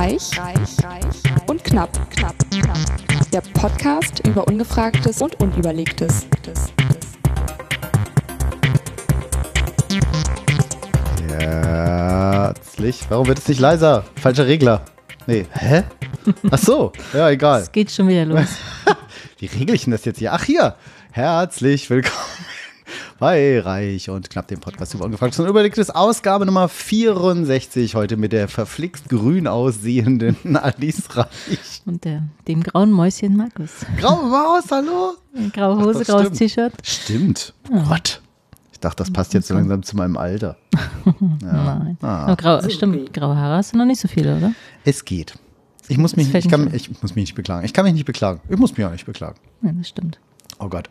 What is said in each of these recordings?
Reich, reich, reich und knapp, knapp, knapp. Der Podcast über Ungefragtes und Unüberlegtes. Herzlich. Warum wird es nicht leiser? Falscher Regler. Nee, hä? Ach so, ja, egal. Es geht schon wieder los. Wie regle ich denn das jetzt hier? Ach, hier. Herzlich willkommen bei Reich und knapp dem Podcast über Ungefragtes und Überlegtes. Ausgabe Nummer 64. Heute mit der verflixt grün aussehenden Alice Reich. Und der, dem grauen Mäuschen Markus. Graue Maus, hallo? Graue Hose, graues stimmt. T-Shirt. Stimmt. Gott. Ich dachte, das passt jetzt so langsam zu meinem Alter. Nein. Ah. Aber grau, stimmt, graue Haare hast du noch nicht so viele, oder? Es geht. Ich muss mich, ich, kann, nicht ich muss mich nicht beklagen. Ich kann mich nicht beklagen. Ich muss mich auch nicht beklagen. Ja, das stimmt. Oh Gott.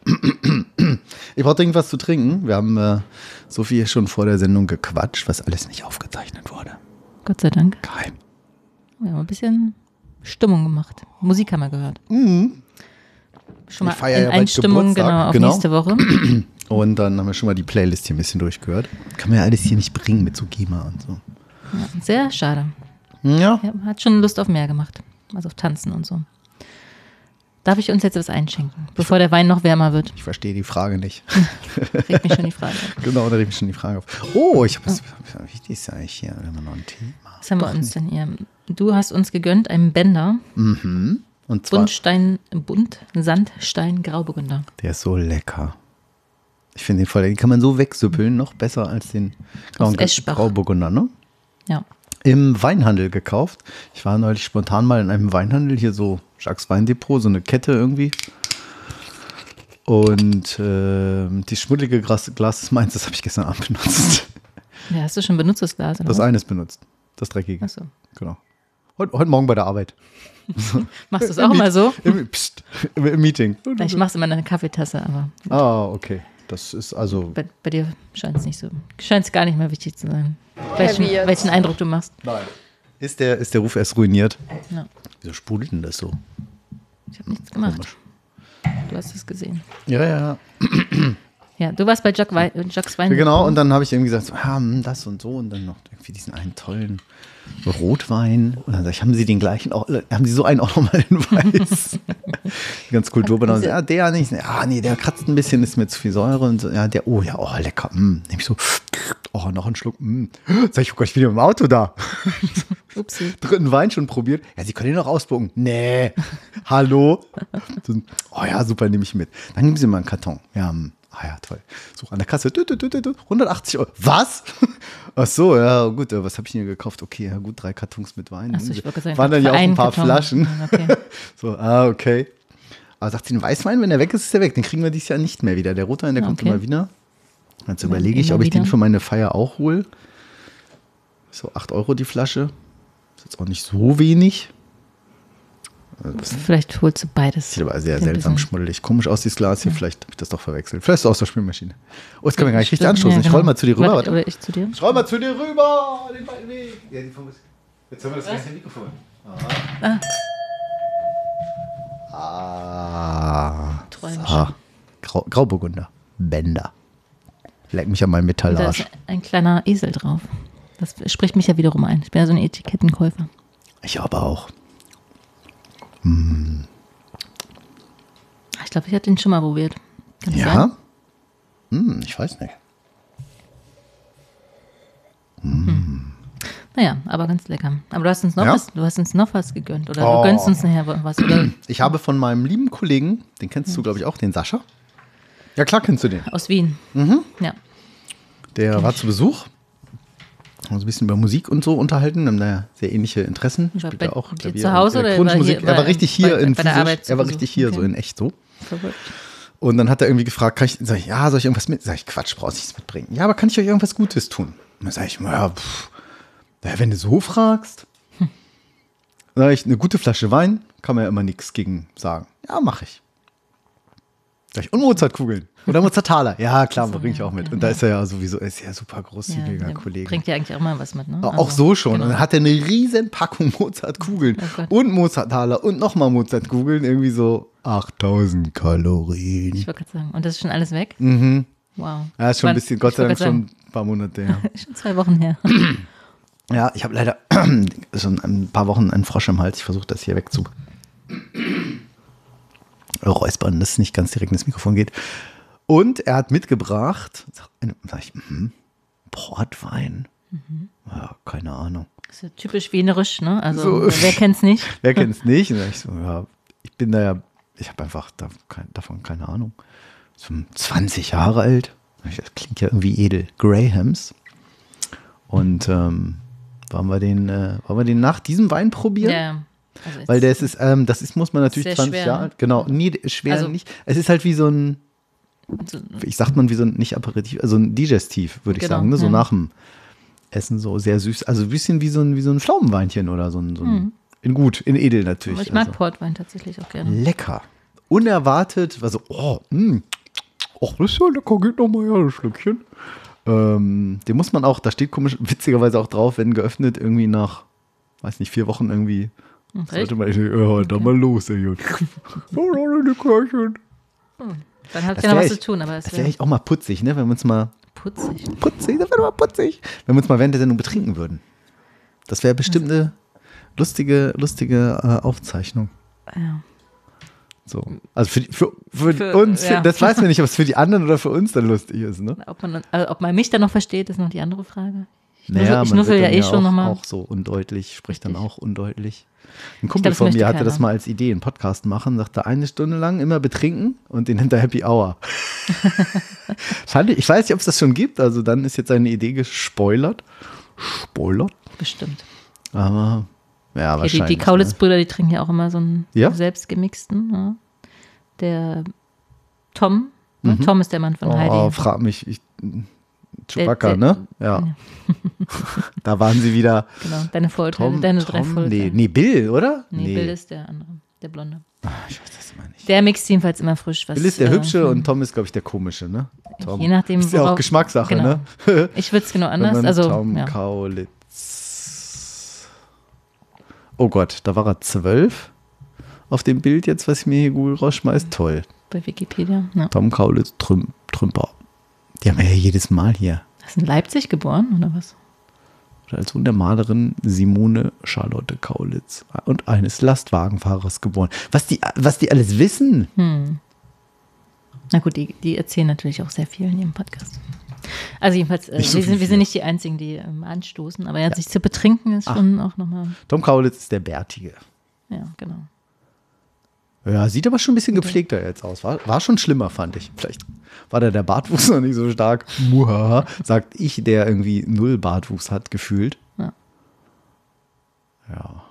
Ich brauche dringend was zu trinken. Wir haben äh, so viel schon vor der Sendung gequatscht, was alles nicht aufgezeichnet wurde. Gott sei Dank. Geheim. Wir haben ein bisschen Stimmung gemacht. Musik haben wir gehört. Schon mal in ja Einstimmung genau, auf genau. nächste Woche. Und dann haben wir schon mal die Playlist hier ein bisschen durchgehört. Kann man ja alles hier nicht bringen mit so GEMA und so. Ja, sehr schade. Ja. Ja, hat schon Lust auf mehr gemacht. Also auf Tanzen und so. Darf ich uns jetzt was einschenken, bevor der Wein noch wärmer wird? Ich verstehe die Frage nicht. Regt mich schon die Frage. auf. genau, da regt mich schon die Frage auf. Oh, ich habe was. Wichtig ist ja eigentlich hier immer noch ein Thema. Was haben wir uns denn hier? Du hast uns gegönnt einen Bänder. Und zwar, Buntstein, Bunt, Sandstein, Grauburgunder. der ist so lecker. Ich finde den voll, den kann man so wegsüppeln, noch besser als den Eschbach. Grauburgunder, ne? Ja. im Weinhandel gekauft. Ich war neulich spontan mal in einem Weinhandel, hier so Jacques Weindepot, so eine Kette irgendwie. Und ähm, die schmuddelige Glas, Glas ist meins, das habe ich gestern Abend benutzt. ja. Hast du schon benutzt das Glas? Oder Das was? eine ist benutzt, das dreckige. Achso. Genau. Heute, heute Morgen bei der Arbeit. Machst du es auch mal so? Im, pst, im, im Meeting. Ich mache es immer in einer Kaffeetasse, aber Ah, okay. Das ist also. bei, bei dir scheint es nicht so. Scheint es gar nicht mehr wichtig zu sein. Welchen, welchen Eindruck du machst. Nein. Ist der, ist der Ruf erst ruiniert? Ja. Wieso sprudelt denn das so? Ich habe nichts gemacht. Komisch. Du hast es gesehen. Ja, ja, ja. Ja, du warst bei Jack Wei Jacques Wein. Genau, und dann habe ich irgendwie gesagt, so, ja, hm, das und so und dann noch irgendwie diesen einen tollen Rotwein. Und dann sag ich, haben Sie den gleichen auch, haben Sie so einen auch nochmal in weiß? Ganz kulturbenannt. Diese- Ja, der nicht. Ja, nee, der kratzt ein bisschen, ist mir zu viel Säure. Und so, ja, der, oh ja, oh, lecker. Mm. Nehme ich so, oh, noch einen Schluck. Mm. Sag ich, oh Gott, ich bin im Auto da. Upsi. Dritten Wein schon probiert. Ja, Sie können den noch ausspucken. Nee. Hallo? Oh ja, super, nehme ich mit. Dann nehmen Sie mal einen Karton. Ja, hm, ah ja, toll. So, an der Kasse. tü, tü, tü, tü, tü, 180 Euro. Was? Ach so, ja, gut. Was habe ich denn hier gekauft? Okay, ja, gut, drei Kartons mit Wein. Achso, ich sagen, Waren dann ja auch ein paar Karton. Flaschen. Okay. So, ah, okay. Aber sagt sie, den Weißwein, wenn der weg ist, ist der weg. Den kriegen wir dieses Jahr nicht mehr wieder. Der Rotwein, der Ah, kommt okay. immer wieder. Jetzt überlege ich, ob ich den wieder. für meine Feier auch hole. So, 8 Euro die Flasche. Ist jetzt auch nicht so wenig. Vielleicht holst du beides. Sieht aber sehr seltsam schmuddelig. Komisch aus, dieses Glas hier. Vielleicht habe ich das doch verwechselt. Vielleicht ist es aus der Spülmaschine. Oh, jetzt können wir gar nicht richtig anstoßen. ja, Ich genau. roll mal zu dir rüber. Warte. Oder ich zu dir? Ich roll mal zu dir rüber. Den weiten Weg. Ja, Jetzt haben wir das ganze Mikrofon. Ah. Träumchen. So. Grau, Grauburgunder. Bänder. Leck mich an meinem Da Metallarsch. ist ein kleiner Esel drauf. Das spricht mich ja wiederum ein. Ich bin ja so ein Etikettenkäufer. Ich aber auch. Ich glaube, ich hatte den schon mal probiert. Kann das Ja? sein? Hm, ich weiß nicht. Naja, aber ganz lecker. Aber du hast uns noch, Ja? was, du hast uns noch was gegönnt. Oder Oh. du gönnst uns nachher was. Oder Ich habe von meinem lieben Kollegen, den kennst du, glaube ich, auch, den Sascha. Ja, klar kennst du den. aus Wien. Mhm. Ja. Der war zu Besuch. Haben uns ein bisschen über Musik und so unterhalten. Haben da sehr ähnliche Interessen. War Spielt bei er auch Klavier zu Hause oder war hier-. Er war richtig bei- hier in bei der physisch. Er war richtig hier, Okay. so in echt so. Verrückt. Und dann hat er irgendwie gefragt, kann ich, sag ich, ja, soll ich irgendwas mit? Sag ich, Quatsch, brauchst nichts mitbringen. Ja, aber kann ich euch irgendwas Gutes tun? Und dann sag ich, ja, pff, naja, wenn du so fragst, Hm. sag ich, eine gute Flasche Wein, kann man ja immer nichts gegen sagen. Ja, mache ich. Sag ich, und Mozartkugeln. Oder Mozartaler. Ja, klar, Ach so, bringe ich ja, auch mit. okay, Und da ja. ist er ja sowieso, ist ja super Ja, großzügiger der Kollege. Bringt ja eigentlich auch mal was mit, ne? Auch Also, so schon. genau. Und dann hat er eine riesen Packung Mozartkugeln Oh und Mozartaler und nochmal Mozartkugeln. Irgendwie so 8000 Kalorien. Ich wollte gerade sagen. Und das ist schon alles weg? Mhm. Wow. Ja, ist schon ein bisschen, Gott sei Dank schon ein paar Monate her. Schon zwei Wochen her. Ja, ich habe leider schon ein paar Wochen einen Frosch im Hals. Ich versuche das hier wegzu. Räuspern, dass es nicht ganz direkt ins Mikrofon geht. Und er hat mitgebracht, eine, sag ich, mhm, Portwein. Ja, keine Ahnung. Das ist ja typisch wienerisch, ne? Also, So. wer kennt's nicht? Wer kennt es nicht? Und ich so, ja, ich bin da ja, ich habe einfach da, kein, davon keine Ahnung. So 20 Jahre alt. Das klingt ja irgendwie edel. Grahams. Und ähm, wollen, wir den, äh, wollen wir den nach diesem Wein probieren? Ja. Also Weil das ist, ähm, das ist, muss man natürlich Sehr 20 schwer, Jahre ne? Genau, nie schwer Also- nicht. Es ist halt wie so ein, ich sagt man wie so ein, nicht Aperitif, also ein Digestiv, würde ich Genau, sagen, ne? so ja. nach dem Essen so sehr süß. Also ein bisschen wie so ein, wie so ein Pflaumenweinchen oder so ein, so ein in gut, in edel natürlich. Mhm. aber ich mag also. Portwein tatsächlich auch gerne. Lecker. Unerwartet, also, oh, mh. Och, das ist ja lecker, geht nochmal her, ein Schlückchen. Ähm, den muss man auch, da steht komisch, witzigerweise auch drauf, wenn geöffnet, irgendwie nach, weiß nicht, vier Wochen irgendwie. Sollte man, ja, da mal los, ey. Oh, Körchen. Dann hat Das ja noch wär was zu tun, aber es Das wäre echt auch mal putzig, ne? Wenn wir uns mal putzig. putzig, das wäre mal putzig. Wenn wir uns mal während der Sendung betrinken würden. Das wäre bestimmt eine lustige, lustige äh, Aufzeichnung. Ja. So. Also für, die- für, für, Für- uns, ja. das weiß man nicht, ob es für die anderen oder für uns dann lustig ist, ne? Ob, man, also ob man mich dann noch versteht, ist noch die andere Frage. Naja, ich man nuffel wird ja dann eh schon auch, nochmal. auch so undeutlich, spricht dann auch undeutlich. Ein Kumpel das von mir hatte das keiner. mal als Idee, einen Podcast machen, sagte eine Stunde lang immer betrinken und den nennt er Happy Hour. Fand ich, ich weiß nicht, ob es das schon gibt, also dann ist jetzt seine Idee gespoilert. Spoilert? Bestimmt. Aber ja, die, wahrscheinlich. die Kaulitz-Brüder, die trinken ja auch immer so einen Ja? selbstgemixten. Ja. Der Tom, ne? Tom ist der Mann von ne? Heidi. Oh, frag mich, ich, Chewbacca, der- ne? Ja. da waren sie wieder. Genau, deine Vorurteile, Tom, deine drei Vorurteile. nee, nee, Bill, oder? Nee, Bill ist der andere, der Blonde. Ah, ich weiß das immer nicht. Der mixt jedenfalls immer frisch. Was, Bill ist der äh, Hübsche und Tom ist, glaube ich, der Komische, ne? Tom. Je nachdem, Ist ja auch Geschmackssache, genau. ne? Ich würde es genau anders. Also, Tom ja. Kaulitz. Oh Gott, da war er zwölf auf dem Bild jetzt, was ich mir hier Google rausschmeißt. Toll. bei Wikipedia. Ja. Tom Kaulitz, Trüm, Trümper. Die haben wir ja jedes Mal hier. Hast du in Leipzig geboren oder was? Oder als Sohn der Malerin Simone Charlotte Kaulitz und eines Lastwagenfahrers geboren. Was die, was die alles wissen. Hm. Na gut, die, die erzählen natürlich auch sehr viel in ihrem Podcast. Also jedenfalls, äh, so wir, sind, wir sind nicht die Einzigen, die ähm, anstoßen, aber ja, sich zu betrinken ist schon auch nochmal, Tom Kaulitz ist der Bärtige. ja, genau. Ja, sieht aber schon ein bisschen gepflegter jetzt aus. War, war schon schlimmer, fand ich. Vielleicht war da der Bartwuchs noch nicht so stark. Muhaha, sagt ich, der irgendwie null Bartwuchs hat, gefühlt. Ja. Ja.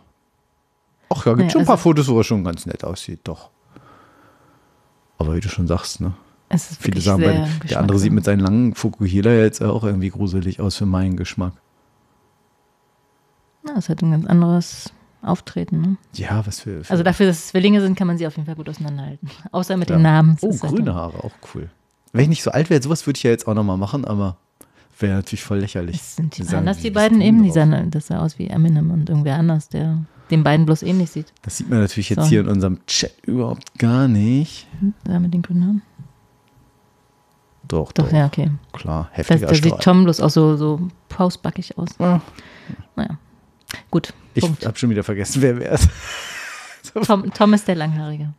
Ach ja, gibt Naja, schon ein paar also- Fotos, wo er schon ganz nett aussieht, doch. Aber wie du schon sagst, ne? Es ist Viele wirklich sagen, bei, der andere sieht mit seinen langen Fukuhila jetzt auch irgendwie gruselig aus für meinen Geschmack. Ja, es hat ein ganz anderes Auftreten. Ne? Ja, was für. für Also dafür, dass es Zwillinge sind, kann man sie auf jeden Fall gut auseinanderhalten. Außer mit ja. den Namen. Das Oh, halt grüne Haare, auch cool. Wenn ich nicht so alt wäre, sowas würde ich ja jetzt auch nochmal machen, aber wäre natürlich voll lächerlich. Das sind die, anders, wie die beiden eben. Die sahen, das sah aus wie Eminem und irgendwer anders, der den beiden bloß ähnlich sieht. Das sieht man natürlich jetzt So. hier in unserem Chat überhaupt gar nicht. Da mit den grünen Haaren. Doch, Doch, doch, ja, okay. klar. Das, Heftiger da sieht. Tom bloß auch so, so pausbackig aus. Ah, Naja. Gut. Ich habe schon wieder vergessen, wer wer ist. Tom, Tom ist der Langhaarige.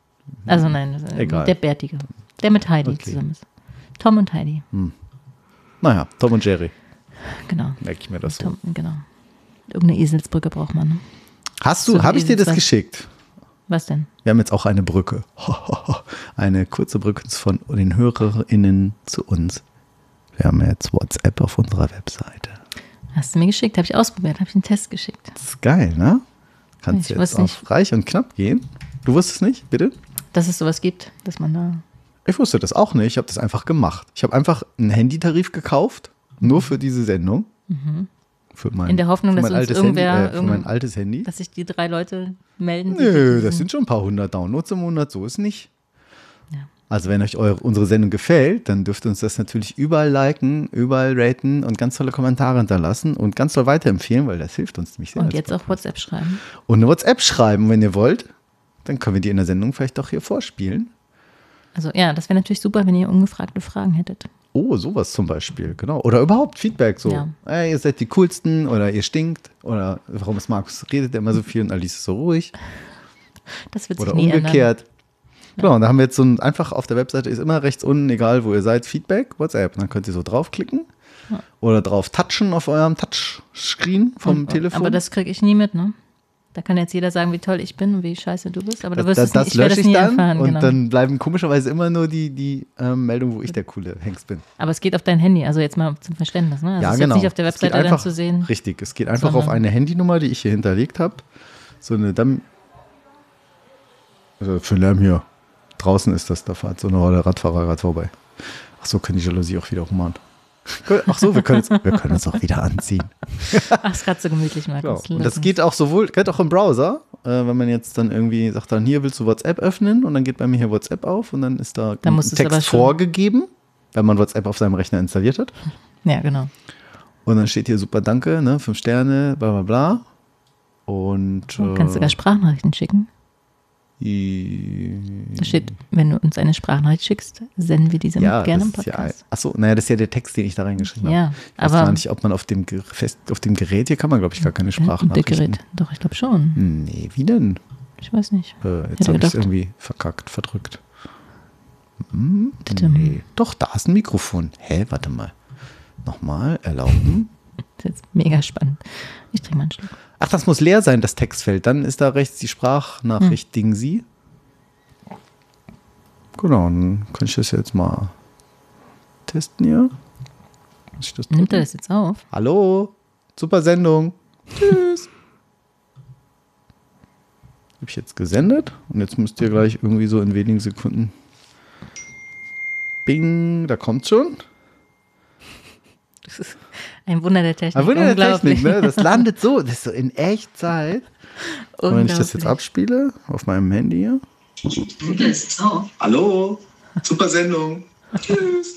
Also nein, das ist, äh, Egal. der Bärtige. Der mit Heidi Okay. zusammen ist. Tom und Heidi. Naja, Tom und Jerry. Genau. Merke ich mir das so. Tom, genau. Irgendeine Eselsbrücke braucht man. Ne? Hast So du, ein habe ich dir das geschickt? Was denn? Wir haben jetzt auch eine Brücke. Eine kurze Brücke von den HörerInnen zu uns. Wir haben jetzt WhatsApp auf unserer Webseite. Hast du mir geschickt? Habe ich ausprobiert. Habe ich einen Test geschickt. Das ist geil, ne? Kannst Ich jetzt auf reich und knapp gehen. Du wusstest nicht, bitte? Dass es sowas gibt, dass man da. Ich wusste das auch nicht. Ich habe das einfach gemacht. Ich habe einfach einen Handytarif gekauft, nur für diese Sendung. Für mein, Mhm. In der Hoffnung, dass uns irgendwer Handy, äh, für mein altes Handy. Dass sich die drei Leute melden. Nö, das sind schon ein paar hundert Downloads im Monat, so ist nicht. Also wenn euch eure, unsere Sendung gefällt, dann dürft ihr uns das natürlich überall liken, überall raten und ganz tolle Kommentare hinterlassen und ganz toll weiterempfehlen, weil das hilft uns nämlich sehr. Und jetzt auf WhatsApp schreiben. Und eine WhatsApp schreiben, wenn ihr wollt. Dann können wir die in der Sendung vielleicht doch hier vorspielen. Also ja, das wäre natürlich super, wenn ihr ungefragte Fragen hättet. Oh, sowas zum Beispiel, genau. Oder überhaupt Feedback, so, Ja. ey, ihr seid die coolsten oder ihr stinkt oder warum ist Markus, redet immer so viel und Alice ist so ruhig Das wird sich oder nie ändern. Genau, und da haben wir jetzt so ein, einfach auf der Webseite ist immer rechts unten, egal wo ihr seid, Feedback, WhatsApp. Und dann könnt ihr so draufklicken oder drauf touchen auf eurem Touchscreen vom Telefon. Aber das kriege ich nie mit, ne? Da kann jetzt jeder sagen, wie toll ich bin und wie scheiße du bist, aber du das, wirst das, es nie, das ich lösche es ich nie dann erfahren. und Genau. dann bleiben komischerweise immer nur die, die ähm, Meldungen, wo ich der coole Hengst bin. aber es geht auf dein Handy, also jetzt mal zum Verständnis, ne? Also ja, es ist genau. jetzt nicht auf der Es Webseite dann einfach- zu sehen. Richtig, es geht einfach auf eine Handynummer, die ich hier hinterlegt habe. So eine Damm. Also für Lärm hier. Draußen ist das, da fährt so eine Rolle Radfahrer gerade vorbei. Ach so, können die Jalousie auch wieder rummachen. Ach so, wir können, uns, wir können uns auch wieder anziehen. Ach, ist gerade so gemütlich, Genau. Markus. Und das geht auch sowohl, geht auch im Browser, äh, wenn man jetzt dann irgendwie sagt, dann hier willst du WhatsApp öffnen und dann geht bei mir hier WhatsApp auf und dann ist da Dann ein Text vorgegeben, wenn man WhatsApp auf seinem Rechner installiert hat. Ja, genau. Und dann steht hier super Danke, ne, fünf Sterne, bla bla bla. Und Du kannst äh, sogar Sprachnachrichten schicken. Da steht, wenn du uns eine Sprachnachricht schickst, senden wir diese ja, gerne im ist ja, Podcast. achso, naja, das ist ja der Text, den ich da reingeschrieben Ja, habe. Ich weiß aber- gar nicht, ob man auf dem, fest, auf dem Gerät, hier kann man, glaube ich, gar keine Ja, Sprachnachrichten. Gerät. Doch, ich glaube schon. Nee, wie denn? Ich weiß nicht. Äh, jetzt habe ich es irgendwie verkackt, verdrückt. Hm, nee. Doch, da ist ein Mikrofon. Hä, warte mal. Nochmal, erlauben. Das ist jetzt mega spannend. Ich trinke mal einen Schluck. Ach, das muss leer sein, das Textfeld. Dann ist da rechts die Sprachnachricht Ding Sie. Genau, dann kann ich das jetzt mal testen hier. Nimmt er das jetzt auf? Hallo, super Sendung. Tschüss. Habe ich jetzt gesendet und jetzt müsst ihr gleich irgendwie so in wenigen Sekunden. Bing, da kommt schon. Das ist ein Wunder der Technik. Ein Wunder der. Technik, ne? Das landet so, das ist so in Echtzeit. Und wenn ich das jetzt abspiele auf meinem Handy hier. Hallo, super Sendung. Tschüss.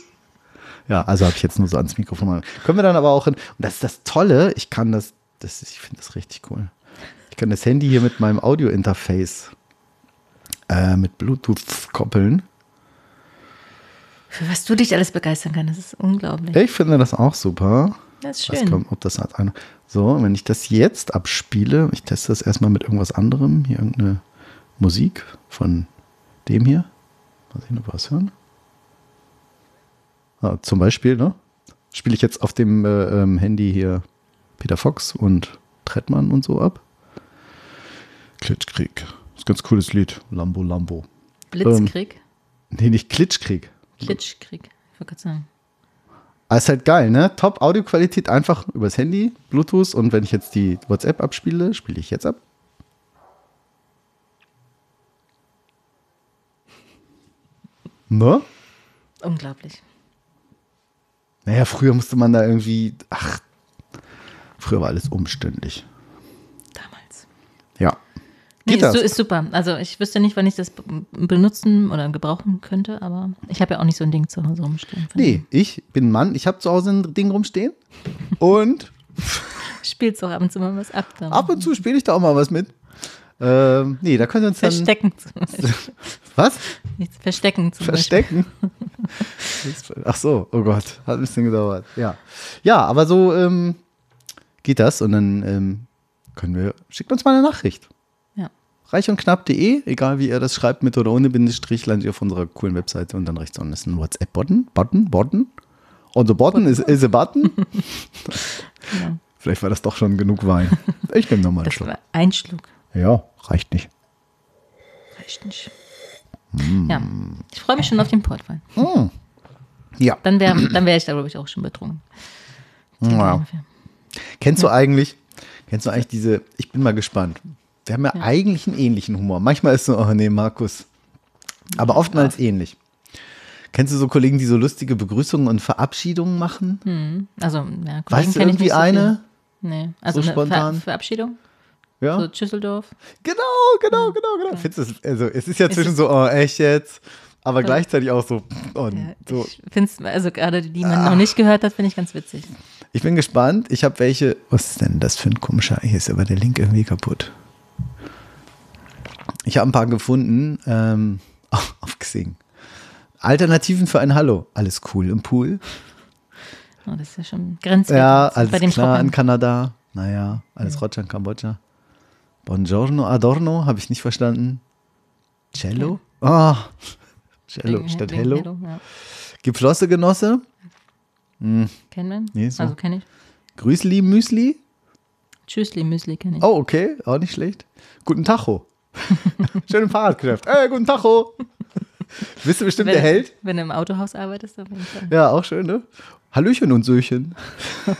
Ja, also habe ich jetzt nur so ans Mikrofon. mal- Können wir dann aber auch in, und das ist das Tolle, ich kann das, das ist, ich finde das richtig cool. Ich kann das Handy hier mit meinem Audio-Interface äh, mit Bluetooth koppeln. Für was du dich alles begeistern kannst, das ist unglaublich. Ich finde das auch super. Das ist schön. kaum, ob das hat eine. So, wenn ich das jetzt abspiele, ich teste das erstmal mit irgendwas anderem, hier irgendeine Musik von dem hier. Mal sehen, ob wir was hören. Ah, zum Beispiel, ne? Spiele ich jetzt auf dem äh, ähm, Handy hier Peter Fox und Trettmann und so ab. Klitschkrieg. Das ist ein ganz cooles Lied. Lambo Lambo. Blitzkrieg, Nee, nicht Klitschkrieg. Klitschkrieg. Ich wollte gerade sagen. Aber ist halt geil, ne? Top Audioqualität einfach übers Handy, Bluetooth und wenn ich jetzt die WhatsApp abspiele, spiele ich jetzt ab. Ne? Unglaublich. Naja, früher musste man da irgendwie, ach, früher war alles umständlich. Damals. Ja. Nee, Geht das? ist super. Also ich wüsste nicht, wann ich das benutzen oder gebrauchen könnte, aber ich habe ja auch nicht so ein Ding zu Hause rumstehen. Nee, ich bin Mann, ich habe zu Hause ein Ding rumstehen und dem Spielst auch ab und zu mal was ab. ab und zu spiele ich da auch mal was mit. Ähm, nee, da können wir uns dann. Verstecken zum Beispiel. Was? Nichts verstecken zum Verstecken. Ach so, oh Gott, hat ein bisschen gedauert. Ja, ja aber so ähm, geht das und dann ähm, können wir, schickt uns mal eine Nachricht. Beispiel. Ja. Reich und knapp.de, egal wie ihr das schreibt, mit oder ohne Bindestrich, landet ihr auf unserer coolen Webseite und dann rechts unten ist ein WhatsApp-Button. Button, Button. Und the button is, is a button. Ja. Vielleicht war das doch schon genug Wein. Ich nehme nochmal einen Das Schluck. ein Schluck. Ja, reicht nicht. Reicht nicht. Ja, ich freue mich schon auf den Portwein. Mm. Ja. Dann wäre dann wär ich da, glaube ich, auch schon betrunken. Ja. Kennst du eigentlich, kennst du eigentlich diese, ich bin mal gespannt. Wir haben ja, eigentlich einen ähnlichen Humor. Manchmal ist so, oh nee, Markus. Aber oftmals ähnlich. Kennst du so Kollegen, die so lustige Begrüßungen und Verabschiedungen machen? Also, ja, Kollegen Weißt du kenn ich irgendwie so eine? Viel. Nee, also So spontan? Ver Verabschiedung? Ja. So Düsseldorf? Genau, genau, genau, genau. Findest du es, also es ist ja zwischen so, oh, echt jetzt, aber gleichzeitig auch so, oh, Ja, so. Ich finde es, also gerade die, die man noch nicht gehört hat, finde ich ganz witzig. Ich bin gespannt. Ich habe welche. Was ist denn das für ein komischer? Hier ist aber der Link irgendwie kaputt. Ich habe ein paar gefunden ähm, auf Xing. Alternativen für ein Hallo. Alles cool im Pool. Oh, das ist ja schon grenzwertig. Ja, bei alles dem klar in Trockenen. Kanada. Naja, alles Roger in Kambodscha. Buongiorno, Adorno, habe ich nicht verstanden. Cello? Ah, Cello Wegen- statt wegen Hello. Ja. Geflosse Genosse? Kennen wir? Nee, so. Also kenne ich. Grüßli Müsli? Tschüssli, Müsli kenne ich. Oh, okay, auch nicht schlecht. Guten Tacho. Schön im Fahrradgeschäft. Ey, guten Tacho. Bist du bestimmt wenn, der Held? Wenn du im Autohaus arbeitest, auf jeden Fall. Ja, auch schön, ne? Hallöchen und Söchen.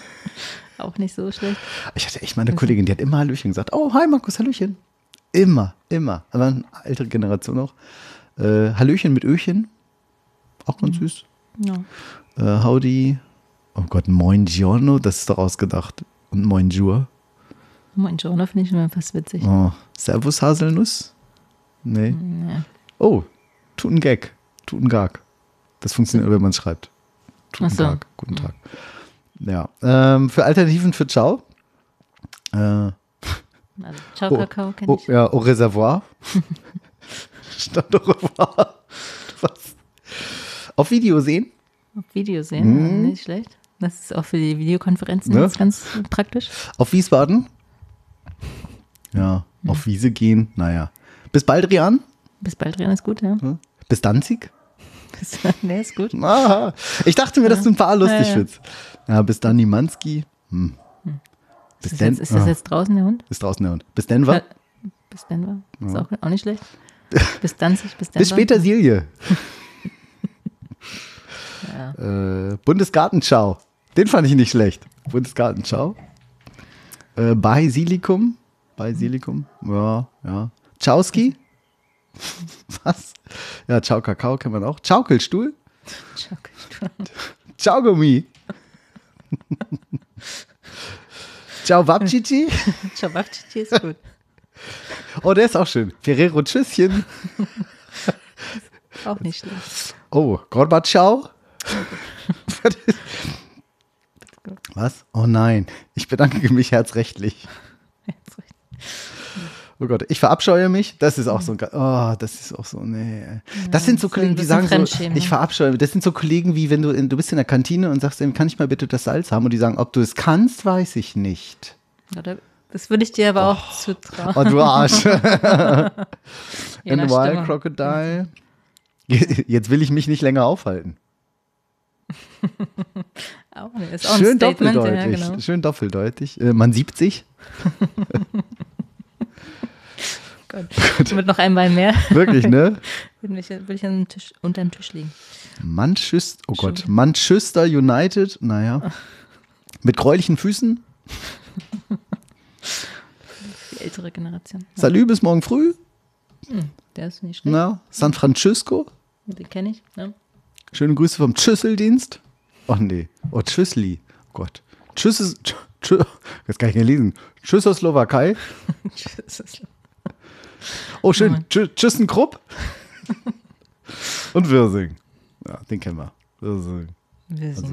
Auch nicht so schlecht. Ich hatte echt mal eine Kollegin, die hat immer Hallöchen gesagt. Oh, hi Markus, Hallöchen. Immer, immer. Aber eine ältere Generation auch. Äh, Hallöchen mit Öchen. Auch ganz süß. Ja. Äh, Howdy. Oh Gott, Moin Giorno, das ist doch ausgedacht. Und Moin Jour. Moin Giorno finde ich immer fast witzig. Oh, Servus Haselnuss. Nee. Ja. Oh, tut ein Gag. Tut ein Gag. Das funktioniert, wenn man es schreibt. Tut so. Gag. Guten Tag. Ja. Ähm, für Alternativen für Ciao. Äh, Also, Ciao, Oh, Kakao kenne oh, ich. ja, au Reservoir. Stand au revoir. Was? Auf Video sehen. Auf Video sehen, Mhm. nicht schlecht. Das ist auch für die Videokonferenzen Ne? ganz praktisch. Auf Wiesbaden. Ja, Mhm. auf Wiese gehen. Naja. Bis Baldrian. Bis bald drin ist gut, ja. Bis Danzig. Bis, nee, ist gut. Ah, ich dachte mir, dass du ein paar lustig Ja, ja. findest. Ja, bis dann Nimanski. Hm. Bis Ist das, jetzt, ist das ah, jetzt draußen der Hund? ist draußen der Hund. Bis Denver. Ja, Bis Denver. Ist auch, auch nicht schlecht. Bis Danzig, bis Denver. Bis später Silje. Ja. Äh, Bundesgartenschau. Den fand ich nicht schlecht. Bundesgartenschau. Äh, Basilikum. Basilikum. Ja, ja. Chowski. Was? Ja, Ciao Kakao kennt man auch. Schaukelstuhl. Schaukelstuhl. Ciao. Ciao Wapchichi. Chababchichi ist gut. Oh, der ist auch schön. Ferrero Tschüsschen. Auch nicht schlecht. Oh, Gorbatschau. Was? Oh nein. Ich bedanke mich herzrechtlich. Oh Gott, ich verabscheue mich. Das ist auch so ein, oh, das ist auch so, nee. Das sind so Kollegen, die sagen so, ich verabscheue. Das sind so Kollegen, wie wenn du, in, du bist in der Kantine und sagst, kann ich mal bitte das Salz haben? Und die sagen, ob du es kannst, weiß ich nicht. Oder, das würde ich dir aber auch zutrauen. Oh, du Arsch. In nach Wild. Crocodile. Jetzt will ich mich nicht länger aufhalten. Auch, ist auch Schön Statement. Ja, doppeldeutig. genau. Schön doppeldeutig. Äh, man sieht sich. Gott. Mit noch ein Bein mehr Wirklich, ne? würde ich, würde ich an den Tisch, unter dem Tisch liegen. Manchester, oh Gott. Manchester United, naja. Mit gräulichen Füßen. Die ältere Generation. Ja, Salü bis morgen früh. der ist nicht schlecht. Na, San Francisco. Den kenne ich. Ja. Schöne Grüße vom Schüsseldienst. Ach nee. Oh, Tschüssli. Oh Gott. Tschüss. Tsch, tsch, das kann ich nicht lesen. Tschüssoslowakei. Tschüss. Oh, schön. Tschü- Tschüssenkrupp. Und Wirsing. Ja, den kennen wir. Wirsing. Wir Also,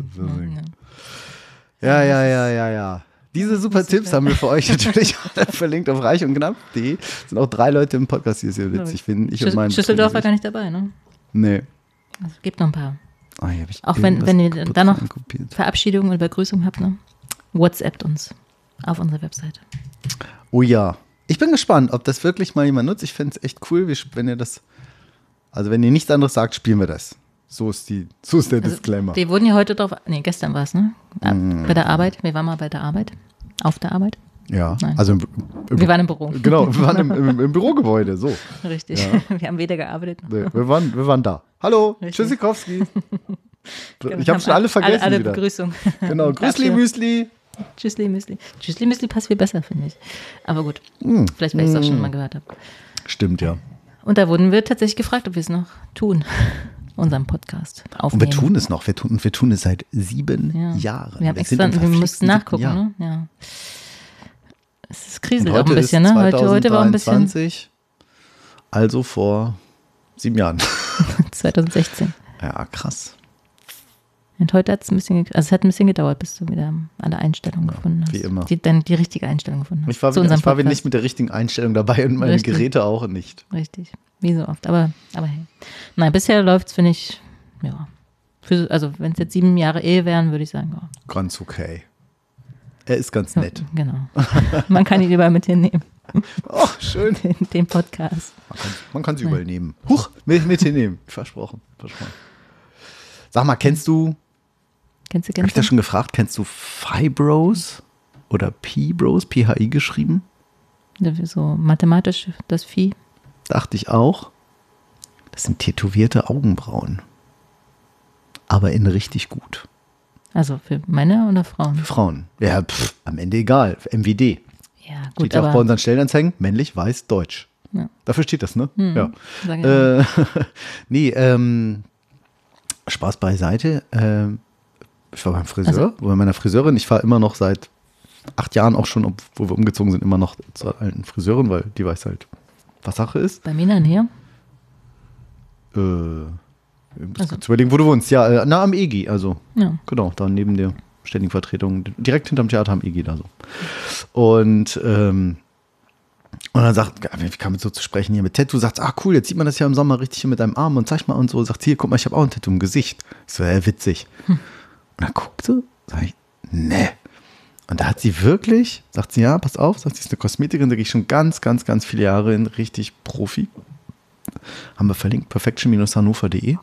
ja. Ja, ja, ja, ja. Diese super Tipps haben wir für euch natürlich verlinkt auf reich und knapp.de. Sind auch drei Leute im Podcast, die es hier witzig finden. Ich und Schüs- mein Schüsseldorf war gar nicht dabei, ne? Nee. Also gibt noch ein paar. Oh, Auch wenn, wenn ihr kaputt da noch reinkopiert. Verabschiedungen oder Begrüßungen habt, ne? WhatsAppt uns auf unserer Webseite. Oh ja. Ich bin gespannt, ob das wirklich mal jemand nutzt. Ich fände es echt cool, wenn ihr das. Also, wenn ihr nichts anderes sagt, spielen wir das. So ist, die, so ist der Also, Disclaimer. Wir wurden ja heute drauf, nee, gestern war es, ne? Mhm. Bei der Arbeit. Wir waren mal bei der Arbeit. Auf der Arbeit. ja, Nein. also im, im, Wir waren im Büro. Genau, wir waren im, im, Bürogebäude. So. Richtig. Wir haben weder gearbeitet noch. Nee, wir, waren, wir waren da. Hallo, Richtig. Tschüssikowski. Genau, Ich habe schon alle vergessen Alle, alle wieder. Begrüßungen. Genau, Grüßli. Müsli. Tschüssli Müsli. Tschüssli Müsli passt viel besser, finde ich. Aber gut, Hm. vielleicht, weil ich es auch schon mal gehört habe. Stimmt, ja. Und da wurden wir tatsächlich gefragt, ob wir es noch tun. Unseren Podcast Und aufnehmen. wir tun es noch. Wir tun, wir tun es seit sieben ja. Jahren. Wir haben extra, im wir mussten nachgucken, Jahr. ne? Ja. Es ist Und kriselt auch ein bisschen, ne? Heute, heute war ein bisschen 2023, Also vor sieben Jahren. 2016. Ja, krass. Und heute hat es ein bisschen, also es hat ein bisschen gedauert, bis du wieder alle Einstellungen gefunden hast. wie immer. Die, dann die richtige Einstellung gefunden hast. Ich war, ich war nicht mit der richtigen Einstellung dabei und meine Richtig. Geräte auch nicht. Richtig. Wie so oft. Aber, aber hey. Nein, bisher läuft es, finde ich, ja. Für, also wenn es jetzt sieben Jahre Ehe wären, würde ich sagen, ja. Ganz okay. Er ist ganz nett. Genau. Man kann ihn überall mit hinnehmen, Oh, schön. den, den Podcast. Man kann, man kann sie überall nehmen. Huch, mit, mit hinnehmen. Versprochen. Versprochen. Sag mal, kennst du, Kennst du, hab ich das du? schon gefragt, kennst du Fibros oder P-Bros, P-H-I geschrieben? So mathematisch das Vieh. Dachte ich auch. Das sind tätowierte Augenbrauen. Aber in richtig gut. Also für Männer oder Frauen? Für Frauen. Ja, pff, am Ende egal. MWD. Ja, Steht gut, ja auch bei unseren Stellenanzeigen. Männlich, weiß, deutsch. Ja. Dafür steht das, ne? Ja. ich mal. Äh, nee, ähm, Spaß beiseite. Ähm, ich war beim Friseur, Also- bei meiner Friseurin. Ich fahre immer noch seit acht Jahren auch schon, obwohl wir umgezogen sind, immer noch zur alten Friseurin, weil die weiß halt, was Sache ist. bei mir der Nähe. Äh, Also- kurz überlegen, wo du wohnst. Ja, äh, na, am EGI, also Ja. genau, da neben der ständigen Vertretung, direkt hinterm Theater am EGI da so. Und, ähm, und dann sagt, wie kam es so zu sprechen hier mit Tattoo? Sagt, ah cool, jetzt sieht man das ja im Sommer richtig hier mit deinem Arm und zeig mal und so. Sagt, hier, guck mal, ich habe auch ein Tattoo im Gesicht. Ich so, ja, witzig. Und dann guckt sie, sag ich, ne. Und da hat sie wirklich, sagt sie, ja, pass auf, sagt sie, ist eine Kosmetikerin, da gehe ich schon ganz, ganz, ganz viele Jahre hin, richtig Profi. Haben wir verlinkt, perfection-hannover.de.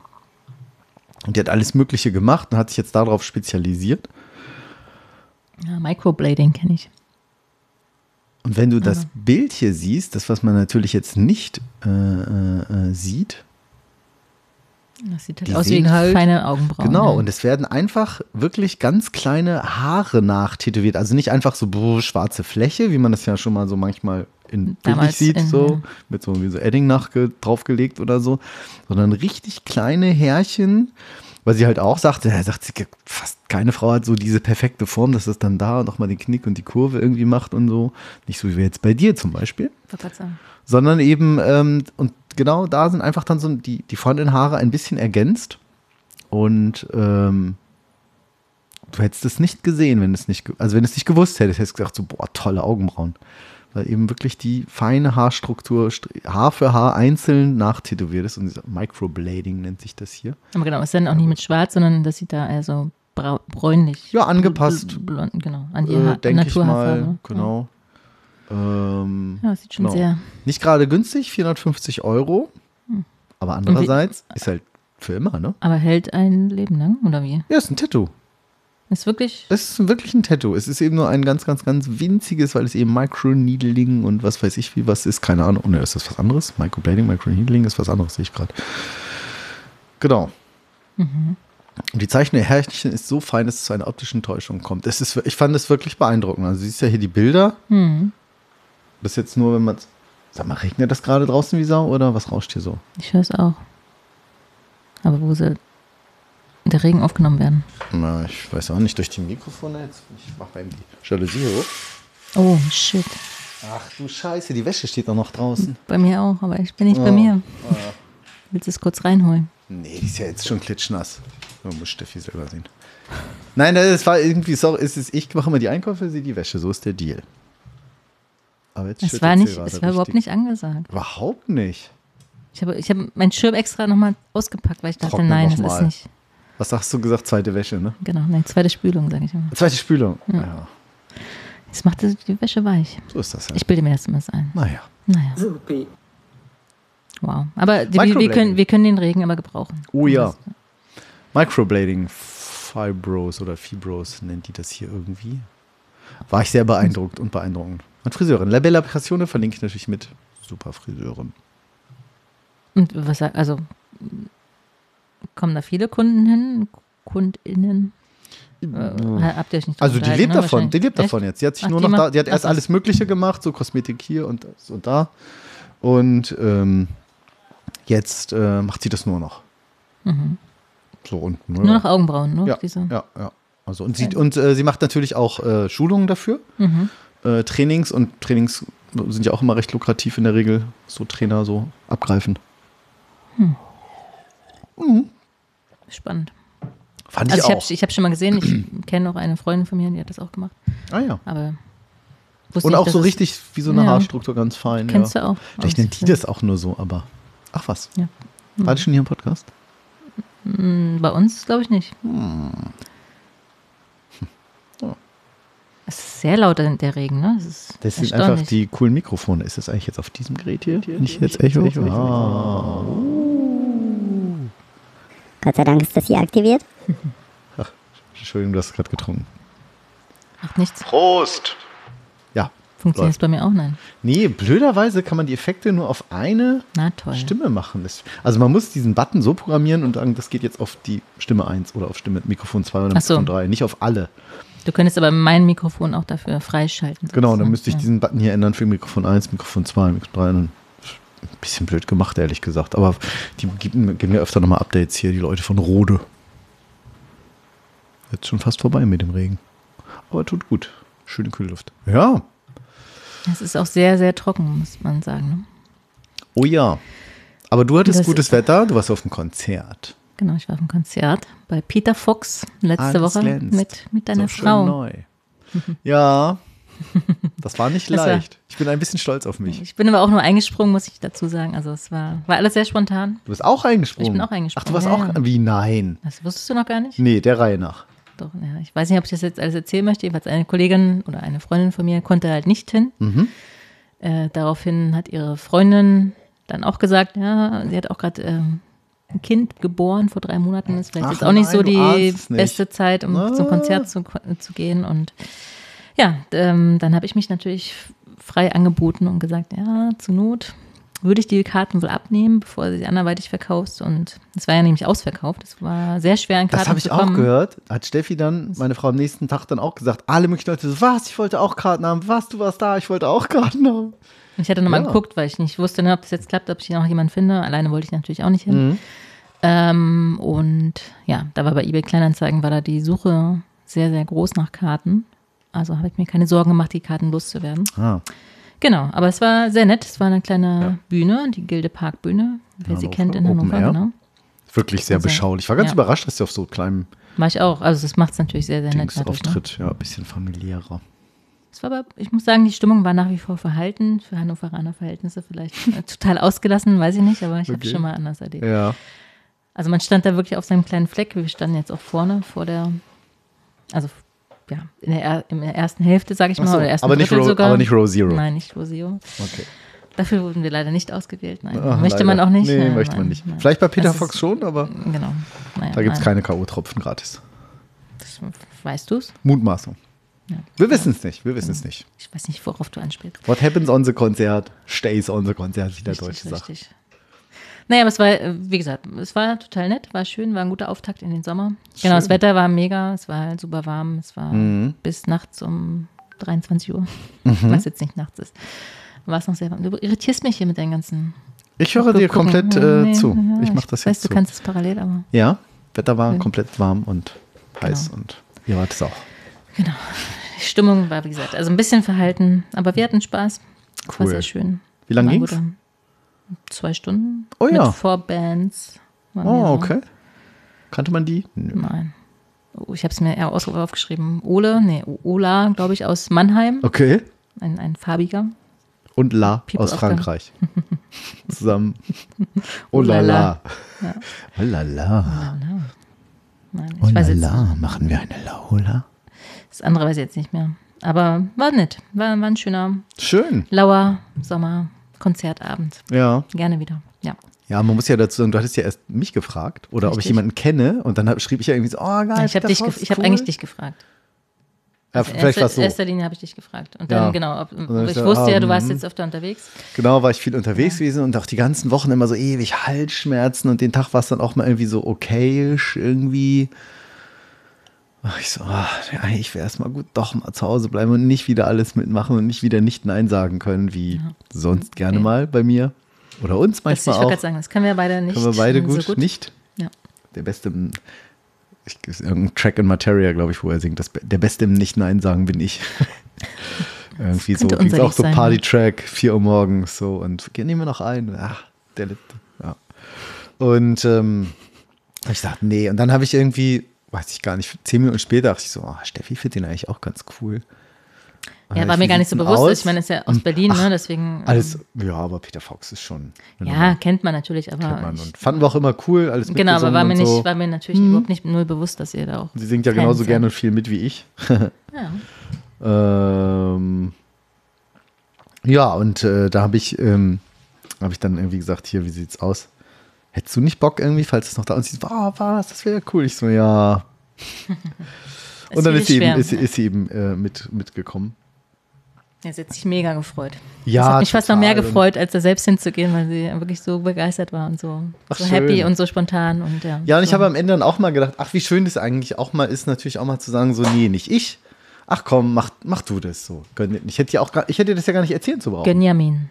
Und die hat alles Mögliche gemacht und hat sich jetzt darauf spezialisiert. ja Microblading kenne ich. Und wenn du das Bild hier siehst, das, was man natürlich jetzt nicht äh, äh, äh, sieht, Das sieht Die halt aus wie halt- feine Augenbrauen. genau, ne? und es werden einfach wirklich ganz kleine Haare nachtätowiert. Also nicht einfach so boah, schwarze Fläche, wie man das ja schon mal so manchmal in billig sieht, in- so ja. mit so wie so Edding draufgelegt oder so, sondern richtig kleine Härchen, weil sie halt auch sagte, er sagt, sie, fast keine Frau hat so diese perfekte Form, dass es dann da nochmal den Knick und die Kurve irgendwie macht und so. Nicht so wie jetzt bei dir zum Beispiel. Sondern eben, ähm, und genau da sind einfach dann so die, die vorhandenen Haare ein bisschen ergänzt. Und ähm, du hättest es nicht gesehen, wenn es nicht, also wenn es nicht gewusst hättest, hättest du gesagt, so, boah, tolle Augenbrauen. Weil eben wirklich die feine Haarstruktur, Str- Haar für Haar einzeln nachtätowiert ist. Und dieser Microblading nennt sich das hier. Aber genau, es ist dann auch nicht mit schwarz, sondern das sieht da eher so brau bräunlich. Ja, angepasst. Bl- Blond, genau. An die Äh, Denke ich mal, genau. Ähm, Ja, das sieht schon genau. sehr. Nicht gerade günstig, 450 Euro. Hm. Aber andererseits ist halt für immer, ne? Aber hält ein Leben lang, oder wie? Ja, ist ein Tattoo. Ist wirklich. Es ist wirklich ein Tattoo. Es ist eben nur ein ganz, ganz, ganz winziges, weil es eben Microneedling und was weiß ich wie was ist. Keine Ahnung. Oh, ne, ist das was anderes? Microblading, Microneedling ist was anderes, sehe ich gerade. Genau. Mhm. Und die Zeichnung der Härchen ist so fein, dass es zu einer optischen Täuschung kommt. Es ist, ich fand es wirklich beeindruckend. Also, du siehst ja hier die Bilder. Hm, Das ist jetzt nur, wenn man. Sag mal, regnet das gerade draußen wie Sau oder was rauscht hier so? ich höre es auch. Aber wo sie der Regen aufgenommen werden. Na, ich weiß auch nicht, durch die Mikrofone jetzt. Ich mach mal eben die Jalousie hoch. Oh, shit. Ach du Scheiße, die Wäsche steht doch noch draußen. Bei mir auch, aber ich bin nicht bei Oh. mir. Willst du es kurz reinholen? Nee, die ist ja jetzt schon klitschnass. So muss Steffi selber sehen. Nein, das war irgendwie so, ist es, ich mache immer die Einkäufe, sie die Wäsche, so ist der Deal. Aber jetzt Es war, nicht, es war überhaupt nicht angesagt. Überhaupt nicht. Ich habe, ich habe meinen Schirm extra nochmal ausgepackt, weil ich dachte, Trockne nein, das ist mal. nicht. Was hast du gesagt? Zweite Wäsche, ne? Genau, nein, zweite Spülung, sage ich immer. Zweite Spülung. Ja. Das macht die Wäsche weich. so ist das ja. Ich bilde mir das immer so ein. naja. Naja. Wow. Aber die, wir, können, wir können den Regen aber gebrauchen. Oh ja. Microblading, Fibros oder Fibros nennt die das hier irgendwie. War ich sehr beeindruckt und beeindruckend. Und Friseurin. La Bella Passione verlinke ich natürlich mit. Super Friseurin. Und was sagt, also kommen da viele Kunden hin? KundInnen? Äh, habt ihr euch nicht Also die lebt ne? davon, die lebt davon jetzt. Die hat sich Ach, nur noch da, die hat erst alles Mögliche gemacht, so Kosmetik hier und das und da. Und ähm, jetzt äh, macht sie das nur noch. So unten. Mhm. Nur noch Augenbrauen, nur ja, diese. ja, ja. Also und sie, und äh, sie macht natürlich auch äh, Schulungen dafür. Mhm. Äh, Trainings und Trainings sind ja auch immer recht lukrativ in der Regel, so Trainer so abgreifen. Spannend. Fand Also ich ich habe auch. ich hab schon mal gesehen, ich kenne auch eine Freundin von mir, die hat das auch gemacht. ah ja. Aber wusste Und auch dass so richtig wie so eine Ja. Haarstruktur ganz fein. Kennst ja. du auch. Vielleicht nennt die das auch nur so, aber ach was. Ja. War das schon hier im Podcast? Hm, Bei uns glaube ich nicht. Hm. Es ist sehr laut der der Regen, ne? Das, ist Das sind einfach die coolen Mikrofone. Ist das eigentlich jetzt auf diesem Gerät hier? Nicht jetzt Echo? Ah. Gott sei Dank ist das hier aktiviert. Entschuldigung, du hast gerade getrunken. Macht nichts. Prost! Ja. Funktioniert es bei mir auch? Nein. Nee, blöderweise kann man die Effekte nur auf eine Na toll. Stimme machen. Also man muss diesen Button so programmieren und sagen, das geht jetzt auf die Stimme 1 oder auf Stimme Mikrofon 2 oder Ach so. Mikrofon 3, nicht auf alle. Du könntest aber mein Mikrofon auch dafür freischalten. Genau, dann müsste ich diesen Button hier ändern für Mikrofon 1, Mikrofon 2, Mikrofon 3. Und ein bisschen blöd gemacht, ehrlich gesagt. Aber die geben, geben mir öfter nochmal Updates hier, die Leute von Rode. Jetzt schon fast vorbei mit dem Regen. Aber tut gut. Schöne Kühlluft. Ja. Es ist auch sehr, sehr trocken, muss man sagen. Ne? Oh ja. Aber du hattest Das- gutes Wetter, du warst auf dem Konzert. Genau, ich war auf einem Konzert bei Peter Fox letzte Alles Woche glänzt. mit, mit deiner so Frau. neu. Ja. Das war nicht Das war- leicht. Ich bin ein bisschen stolz auf mich. Ich bin aber auch nur eingesprungen, muss ich dazu sagen. Also es war, war alles sehr spontan. Du bist auch eingesprungen. Ich bin auch eingesprungen, Ach, du warst ja, auch. ja. Wie nein? Das wusstest du noch gar nicht? Nee, der Reihe nach. Doch, ja. Ich weiß nicht, ob ich das jetzt alles erzählen möchte. Jedenfalls eine Kollegin oder eine Freundin von mir konnte halt nicht hin. Mhm. Äh, daraufhin hat ihre Freundin dann auch gesagt, ja, sie hat auch gerade ähm, ein Kind geboren vor drei Monaten. Ist vielleicht Ach jetzt auch nicht nein, so die nicht. beste Zeit, um Ah. zum Konzert zu, zu gehen. Und ja, ähm, dann habe ich mich natürlich frei angeboten und gesagt, ja, zur Not würde ich die Karten wohl abnehmen, bevor du sie anderweitig verkaufst. Und es war ja nämlich ausverkauft. Es war sehr schwer, an Karten Das habe ich auch gehört. Hat Steffi dann, meine Frau, am nächsten Tag dann auch gesagt. Alle möglichen Leute so, was, ich wollte auch Karten haben. Was, du warst da, ich wollte auch Karten haben. Ich hatte nochmal Ja. geguckt, weil ich nicht wusste, ne, ob das jetzt klappt, ob ich noch jemanden finde. Alleine wollte ich natürlich auch nicht hin. Mhm. Ähm, und ja, da war bei eBay Kleinanzeigen, war da die Suche sehr, sehr groß nach Karten. Also habe ich mir keine Sorgen gemacht, die Karten loszuwerden. Ah, Genau, aber es war sehr nett. Es war eine kleine Bühne, die Gilde Parkbühne, wer sie Hannover, kennt in Open Hannover, Air. genau. wirklich sehr beschaulich. Ich war ganz ja. überrascht, dass sie auf so kleinem War ich auch. Also das macht es natürlich sehr, sehr nett. Dings dadurch, ne? auftritt. Ja, ein bisschen familiärer. Es war aber, ich muss sagen, die Stimmung war nach wie vor verhalten, für Hannoveraner Verhältnisse vielleicht äh, total ausgelassen, weiß ich nicht, aber ich habe Okay. es schon mal anders erlebt. Ja. Also man stand da wirklich auf seinem kleinen Fleck. Wir standen jetzt auch vorne vor der, also ja, in der, er- in der ersten Hälfte, sage ich mal, so, oder ersten aber nicht Row- sogar. aber nicht Row Zero. Nein, nicht Row Zero. Okay. Dafür wurden wir leider nicht ausgewählt. Nein, Ach, möchte leider. man auch nicht. Nee, Ja, möchte man nein, nicht. nein. Vielleicht bei Peter Das ist- Fox schon, aber Genau. Naja, da gibt es nein. keine K.O.-Tropfen gratis. Das, weißt du es? Mutmaßung. Ja. Wir wissen es nicht. Wir wissen es nicht. Ich weiß nicht, worauf du anspielst. What happens on the Konzert stays on the Konzert, wie der Deutsche sagt. richtig. Naja, aber es war, wie gesagt, es war total nett, war schön, war ein guter Auftakt in den Sommer. Genau, das Schön. Wetter war mega, es war halt super warm, es war Mhm. bis nachts um 23 Uhr, was jetzt nicht nachts ist. War es noch sehr warm. Du irritierst mich hier mit deinen ganzen. Ich höre dir Gucken. komplett äh, nee, zu. ja, ich mache das weiß, jetzt du zu. kannst es parallel, aber Ja, Wetter war Ja. komplett warm und heiß Genau. und ihr wart es auch. Die Stimmung war, wie gesagt, also ein bisschen verhalten, aber wir hatten Spaß. Es war Cool. sehr schön. Wie lange ging's? guter- Zwei Stunden. Oh ja. Mit Four Bands. Oh, okay. Kannte man die? Nö. Nein. Oh, Ich habe es mir eher aufgeschrieben. Ole, nee, Ola, glaube ich, aus Mannheim. Okay. Ein, ein farbiger. Und La People aus Frankreich. Zusammen. Oh Oh la la. Oh la la. Nein, Oh la la. Machen wir eine Laola? Das andere weiß ich jetzt nicht mehr. Aber war nett. War, war ein schöner, Schön. lauer Sommer-Konzertabend. Ja. Gerne wieder. Ja. Ja, man muss ja dazu sagen, du hattest ja erst mich gefragt oder ob ich Richtig. jemanden kenne und dann hab, schrieb ich ja irgendwie so, oh geil, ich habe cool. eigentlich dich gefragt. Ja, Also in vielleicht erster, so. erster Linie habe ich dich gefragt. Und dann, Ja. genau, ob, dann hab ich ich wusste ja, ah, du warst mhm. jetzt öfter unterwegs. Genau, war ich viel unterwegs gewesen und auch die ganzen Wochen immer so ewig Halsschmerzen und den Tag war es dann auch mal irgendwie so okayisch irgendwie. Ach, ich so, ah, ja, ich wäre erstmal gut doch mal zu Hause bleiben und nicht wieder alles mitmachen und nicht wieder nicht Nein sagen können, wie sonst gerne okay. mal bei mir. Oder uns Das, ich manchmal auch. gerade sagen, das können wir beide nicht. Können wir beide so gut, nicht. Ja. Der Beste im, ich, irgendein Track in Materia, glaube ich, wo er singt, das, der Beste im Nicht-Nein sagen bin ich. Irgendwie so, unser auch so sein, Party-Track, 4 Uhr morgens, so, und nehmen wir noch ein. Ach, der letzte, ja. Und ähm, ich sagte, nee, und dann habe ich irgendwie, weiß ich gar nicht, zehn Minuten später dachte ich so, ah, Steffi findet den eigentlich auch ganz cool. Ja, Äh, war wie mir gar nicht so bewusst. aus? Ich meine, ist ja aus Berlin, ne? Deswegen. ähm, Alles, ja, aber Peter Fox ist schon. Ja, Nummer, kennt man natürlich, aber. kennt man. ich, Und fanden wir auch immer cool, alles genau, aber war mir, nicht, so. war mir natürlich überhaupt nicht null bewusst, dass ihr da auch. Sie singt ja genauso seid. gerne und viel mit wie ich. Ja. Ähm, ja, und äh, da habe ich, ähm, habe ich dann irgendwie gesagt, hier, wie sieht's aus? Hättest du nicht Bock irgendwie, falls es noch da und sie so, ah, was, das wäre cool. Ich so, ja. und dann ist sie, schwer, eben, ist, sie- ja. ist sie eben äh, mit, mitgekommen. Jetzt hat sich mega gefreut. Ja, das hat mich fast noch mehr total. gefreut, als da selbst hinzugehen, weil sie wirklich so begeistert war und so, Ach, so happy und so spontan und ja. Ja, und ich so. habe am Ende dann auch mal gedacht, ach, wie schön das eigentlich auch mal ist, natürlich auch mal zu sagen, so, nee, nicht ich. Ach komm, mach, mach du das so. Ich hätte, ja auch gar, ich hätte das ja gar nicht erzählen zu brauchen. Gönjamin.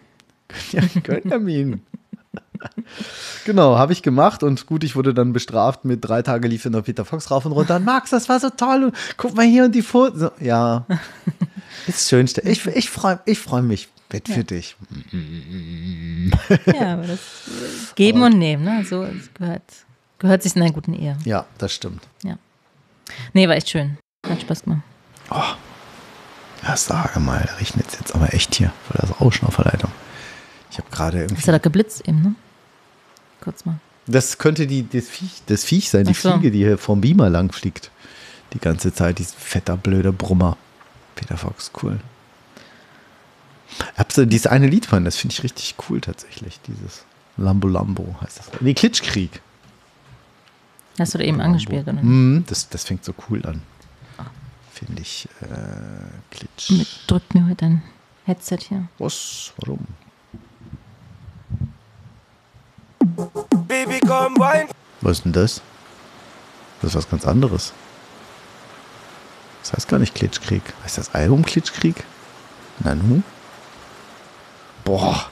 Ja, Gönjamin. genau, habe ich gemacht und gut, ich wurde dann bestraft mit drei Tage lief in der Peter Fox rauf und runter. Und Max, das war so toll und guck mal hier und die Fotos. So, ja, ist das Schönste. Ich, ich freue ich freu mich. Bett für dich. Ja, aber das Geben und Nehmen, ne? So es gehört, gehört sich in einer guten Ehe. Ja, das stimmt. Nee, war echt schön. Hat Spaß gemacht. Ja, sage mal, da regnet es jetzt aber echt hier, weil das Rauschen auf der Leitung. Ich habe gerade irgendwie. Hast du da geblitzt eben, ne? Kurz mal. Das könnte die, das, Viech, das Viech sein, die so. Fliege, die hier vom Beamer lang fliegt. Die ganze Zeit, dieses fetter, blöder Brummer. Peter Fox, cool. Hab's du dieses eine Lied von, das finde ich richtig cool tatsächlich. Dieses Lambo Lambo heißt das. Nee, Klitschkrieg. Hast du da eben angespielt, oder? Mhm, das, das fängt so cool an. Finde ich. Äh, Klitsch. Drückt mir heute ein Headset hier. Was? Warum? Baby, komm rein. Was ist denn das? Das ist was ganz anderes. Das heißt gar nicht Klitschkrieg. Heißt das Album Klitschkrieg? Nanu? Boah.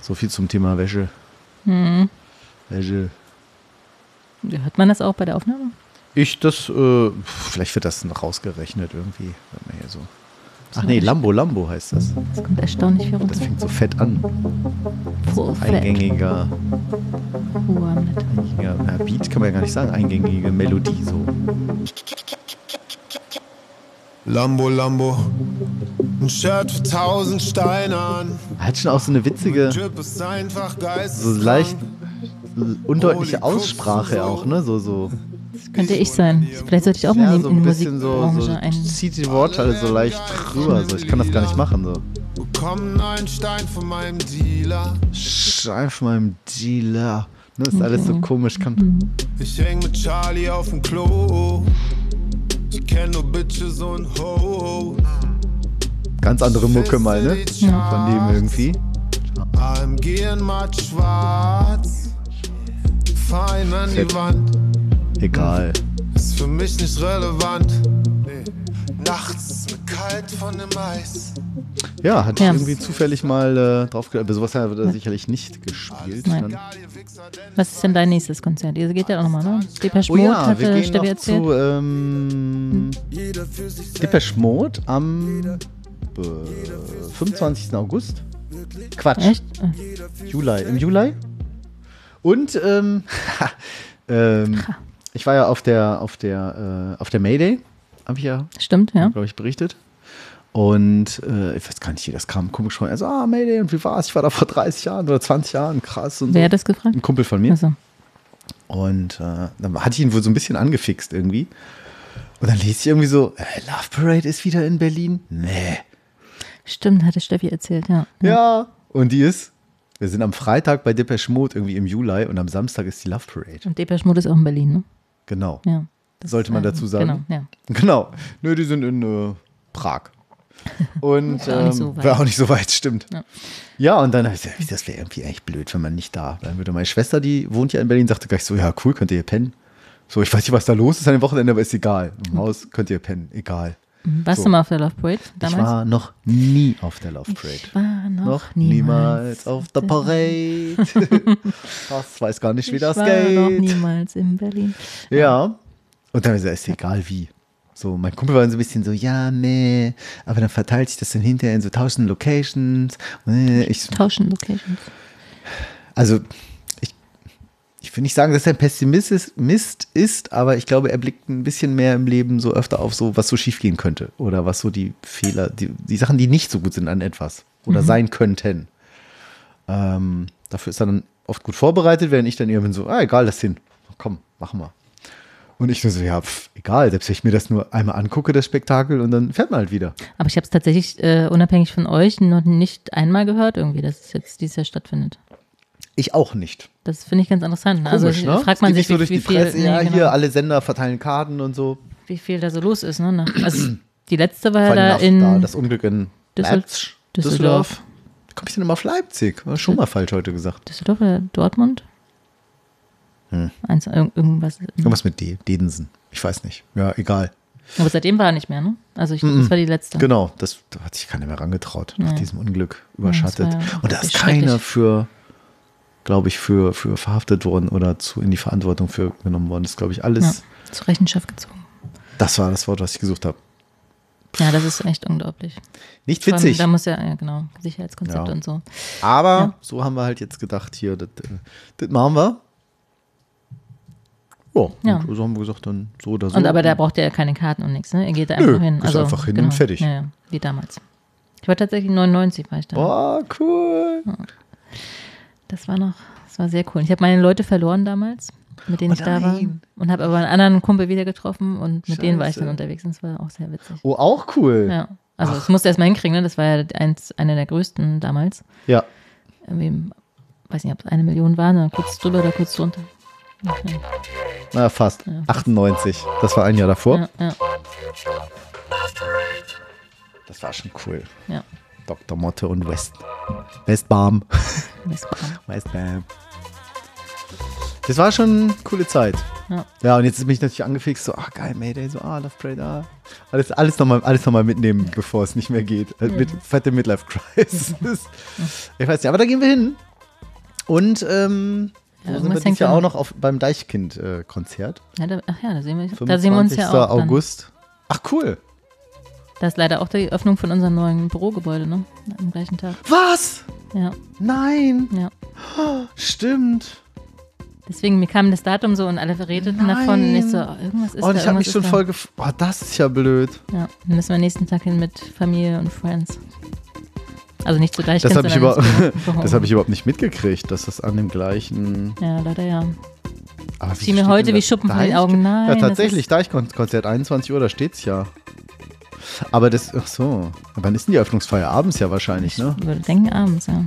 So viel zum Thema Wäsche. Wäsche. Hört man das auch bei der Aufnahme? Ich, das, äh, vielleicht wird das noch rausgerechnet irgendwie. Warte mal hier so. Ach nee, Lambo Lambo heißt das. Das kommt erstaunlich viel runter. Das fängt so fett an. Fat. Eingängiger, eingängiger na, Beat kann man ja gar nicht sagen. Eingängige Melodie so. Lambo, Lambo. Ein Shirt für tausend Steine an. Hat schon auch so eine witzige, so leicht undeutliche Aussprache auch, ne? So, so. Könnte ich sein. Vielleicht sollte ich auch mal Ja, in, so in ein die bisschen so, Musikbranche so ein. zieht die Wortteile so leicht rüber. So. Ich kann das gar nicht machen. So. Bekommen einen Stein von meinem Dealer. Schein von meinem Dealer. Ne, ist alles so komisch. Kann, Ich häng mit Charlie auf dem Klo. Ich kenn nur Bitches und Hoes. ganz andere Mucke mal, ne? Von dem irgendwie. AMG in matt schwarz. Fein an Fett. die Wand. Egal. Ist für mich nicht relevant. Nee. Nachts ist mir kalt von dem Eis. Ja, hatte Ja. ich irgendwie zufällig mal äh, drauf gedacht. Aber sowas hat er sicherlich nicht gespielt. Nein. Dann. Was ist denn dein nächstes Konzert? Ihr geht ja auch nochmal, ne? Depeche Oh Mode ja, wir hatte gehen Steffi erzählt. zu ähm, Depeche Mode am äh, 25. August. Quatsch. Echt? Äh, Juli, im Juli. Und ähm, ähm, ich war ja auf der auf der äh, auf der Mayday, habe ich ja, Stimmt, ja. glaube ich, berichtet. Und äh, ich weiß gar nicht, wie das kam. Komisch von, also, ah, Mayday, und wie war's? Ich war da vor 30 Jahren oder 20 Jahren, krass und Wer so. hat das gefragt? Ein Kumpel von mir. Also, Und äh, dann hatte ich ihn wohl so ein bisschen angefixt irgendwie. Und dann lese ich irgendwie so, äh, Love Parade ist wieder in Berlin? Nee. stimmt, hatte Steffi erzählt, ja. Ja. Und die ist, wir sind am Freitag bei Depeche Mode irgendwie im Juli und am Samstag ist die Love Parade. Und Depeche Mode ist auch in Berlin, ne? Genau. Ja. Das Sollte man äh, dazu sagen. Genau, ja. Genau. Nö, die sind in äh, Prag. Und War auch nicht so ähm, weit. war auch nicht so weit, stimmt. Ja. Ja, und dann habe ich gesagt, das wäre irgendwie echt blöd, wenn man nicht da bleiben würde. Meine Schwester, die wohnt ja in Berlin, sagte gleich so, ja, cool, könnt ihr hier pennen. So, ich weiß nicht, was da los ist an dem Wochenende, aber ist egal. Im Haus könnt ihr pennen, egal. Warst So. du mal auf der Love Parade damals? Ich war noch nie auf der Love Parade. Ich war noch, noch niemals, niemals auf der Parade. das weiß gar nicht, wie ich das war geht. noch niemals in Berlin. Ja. Und dann ich ist egal wie. So, mein Kumpel war so ein bisschen so, ja, nee, aber dann verteilt sich das dann hinterher in so tausend Locations. Ich, Tauschen Locations. also, ich, will nicht sagen, dass er ein Pessimist ist, Mist ist, aber ich glaube, er blickt ein bisschen mehr im Leben so öfter auf so, was so schiefgehen könnte. Oder was so die Fehler, die, die Sachen, die nicht so gut sind an etwas oder sein könnten. Ähm, dafür ist er dann oft gut vorbereitet, während ich dann irgendwann so, ah, egal, lass hin. Komm, machen wir. Und ich nur so, ja, pf, egal, selbst wenn ich mir das nur einmal angucke, das Spektakel, und dann fährt man halt wieder. Aber ich habe es tatsächlich äh, unabhängig von euch noch nicht einmal gehört, irgendwie, dass es jetzt dieses Jahr stattfindet. Ich auch nicht. Das finde ich ganz interessant. Komisch, also ne? fragt man sich, nicht so wie, durch wie die viel, Presse, ja, nee, genau, hier, alle Sender verteilen Karten und so. wie viel da so los ist. Ne? Nach- Also die letzte war ja da in da, das Unglück in Düssel- Leipzig. Düsseldorf. Wie komme ich denn immer auf Leipzig? War schon mal falsch heute gesagt. Düsseldorf oder Dortmund. Hm. Eins, irg- irgendwas. Irgendwas mit D, Dedensen. Ich weiß nicht. Ja, egal. Aber seitdem war er nicht mehr, ne? Also ich, das war die letzte. Genau, das da hat sich keiner mehr rangetraut, nach diesem Unglück überschattet. Ja, ja Und da ist keiner für, glaube ich, für, für verhaftet worden oder zu, in die Verantwortung für genommen worden. Das ist, glaube ich, Ja, alles. zur Rechenschaft gezogen. Das war das Wort, was ich gesucht habe. Ja, das ist echt unglaublich. Nicht Vor allem, witzig, Da muss ja, ja genau, Sicherheitskonzepte Ja. und so. aber Ja. so haben wir halt jetzt gedacht, hier, das, äh, das machen wir. Ja, Ja. so haben wir gesagt, dann so oder so. Und aber da braucht er ja keine Karten und nichts, ne? Er geht da einfach Nö, hin. Also, einfach hin genau. und fertig. Ja, ja, wie damals. Ich war tatsächlich 99, war ich da. Oh, cool. Das war noch, das war sehr cool. Ich habe meine Leute verloren damals, mit denen Oh ich da war. Und habe aber einen anderen Kumpel wieder getroffen und mit denen war ich Scheiße. dann unterwegs und das war auch sehr witzig. Oh, auch cool. Ja. Also das musste erst mal hinkriegen, ne? Das war ja eins, einer der größten damals. Ja. Irgendwie, weiß nicht, ob es eine Million waren, oder kurz drüber oder kurz drunter. Okay. Na, fast. 98. Das war ein Jahr davor. Ja, ja, Das war schon cool. ja. Dr. Motte und West. Westbarm. Westbahn. Westbarm. Das war schon eine coole Zeit. Ja. Ja, und jetzt ist mich natürlich angefixt, so, ah, geil, Mayday, so, ah, Love Parade, ah. Alles, alles nochmal alles noch mal mitnehmen, bevor es nicht mehr geht. Äh, Mit, fette Midlife Crisis. ich weiß nicht, aber da gehen wir hin. Und, ähm, Ja, sind wir dieses Jahr auch noch. auf, beim Deichkind-Konzert. Ja, da, ach ja, da sehen wir, da sehen wir uns ja auch. Dann. August. Ach, cool. Da ist leider auch die Öffnung von unserem neuen Bürogebäude, ne? Am gleichen Tag. Was? Ja, Nein. ja. Stimmt. Deswegen, mir kam das Datum so und alle redeten davon und ich so, Nein. oh, irgendwas ist Und da, ich habe mich schon da. voll gef... Oh, das ist ja blöd. Ja, dann müssen wir nächsten Tag hin mit Familie und Friends. Also nicht zu gleich. Das habe ich, über, das hab ich überhaupt nicht mitgekriegt, dass das an dem gleichen. Ja, leider ja. Aber Fiel mir heute wie Schuppen von den Augen. Nein, Ja, das tatsächlich, Deichkonzert, 21 Uhr, da steht's ja. Aber das, ach so. Wann ist denn die Eröffnungsfeier? Abends ja wahrscheinlich, ne? Ich würde denken abends, ja.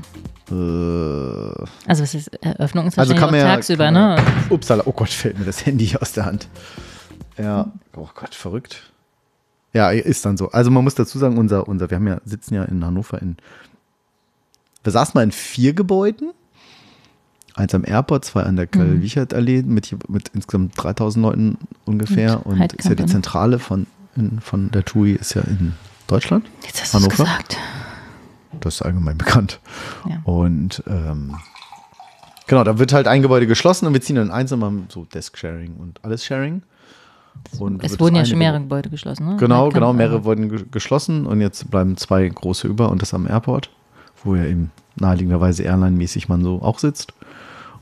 Äh, Also es ist Eröffnung ist also kann man ja. tagsüber, kann man, ne? Upsala, oh Gott, fällt mir das Handy aus der Hand. Ja, oh Gott, verrückt. Ja, ist dann so. Also man muss dazu sagen, unser, unser, wir haben ja, sitzen ja in Hannover in, wir saßen mal in vier Gebäuden. Eins am Airport, zwei an der Karl-Wiechert-Allee mit, mit insgesamt 3000 Leuten ungefähr. Und Und ist ja die ne? Zentrale von, in, von der TUI ist ja in Deutschland. Jetzt hast du gesagt. Das ist allgemein bekannt. Ja. Und ähm, genau, da wird halt ein Gebäude geschlossen und wir ziehen dann eins und machen so Desk-Sharing und alles Sharing. Und Es wurden ja schon mehrere Gebäude- geschlossen, ne? Genau, genau, mehrere wurden ge geschlossen und jetzt bleiben zwei große über und das am Airport, wo ja eben naheliegenderweise Airline-mäßig man so auch sitzt.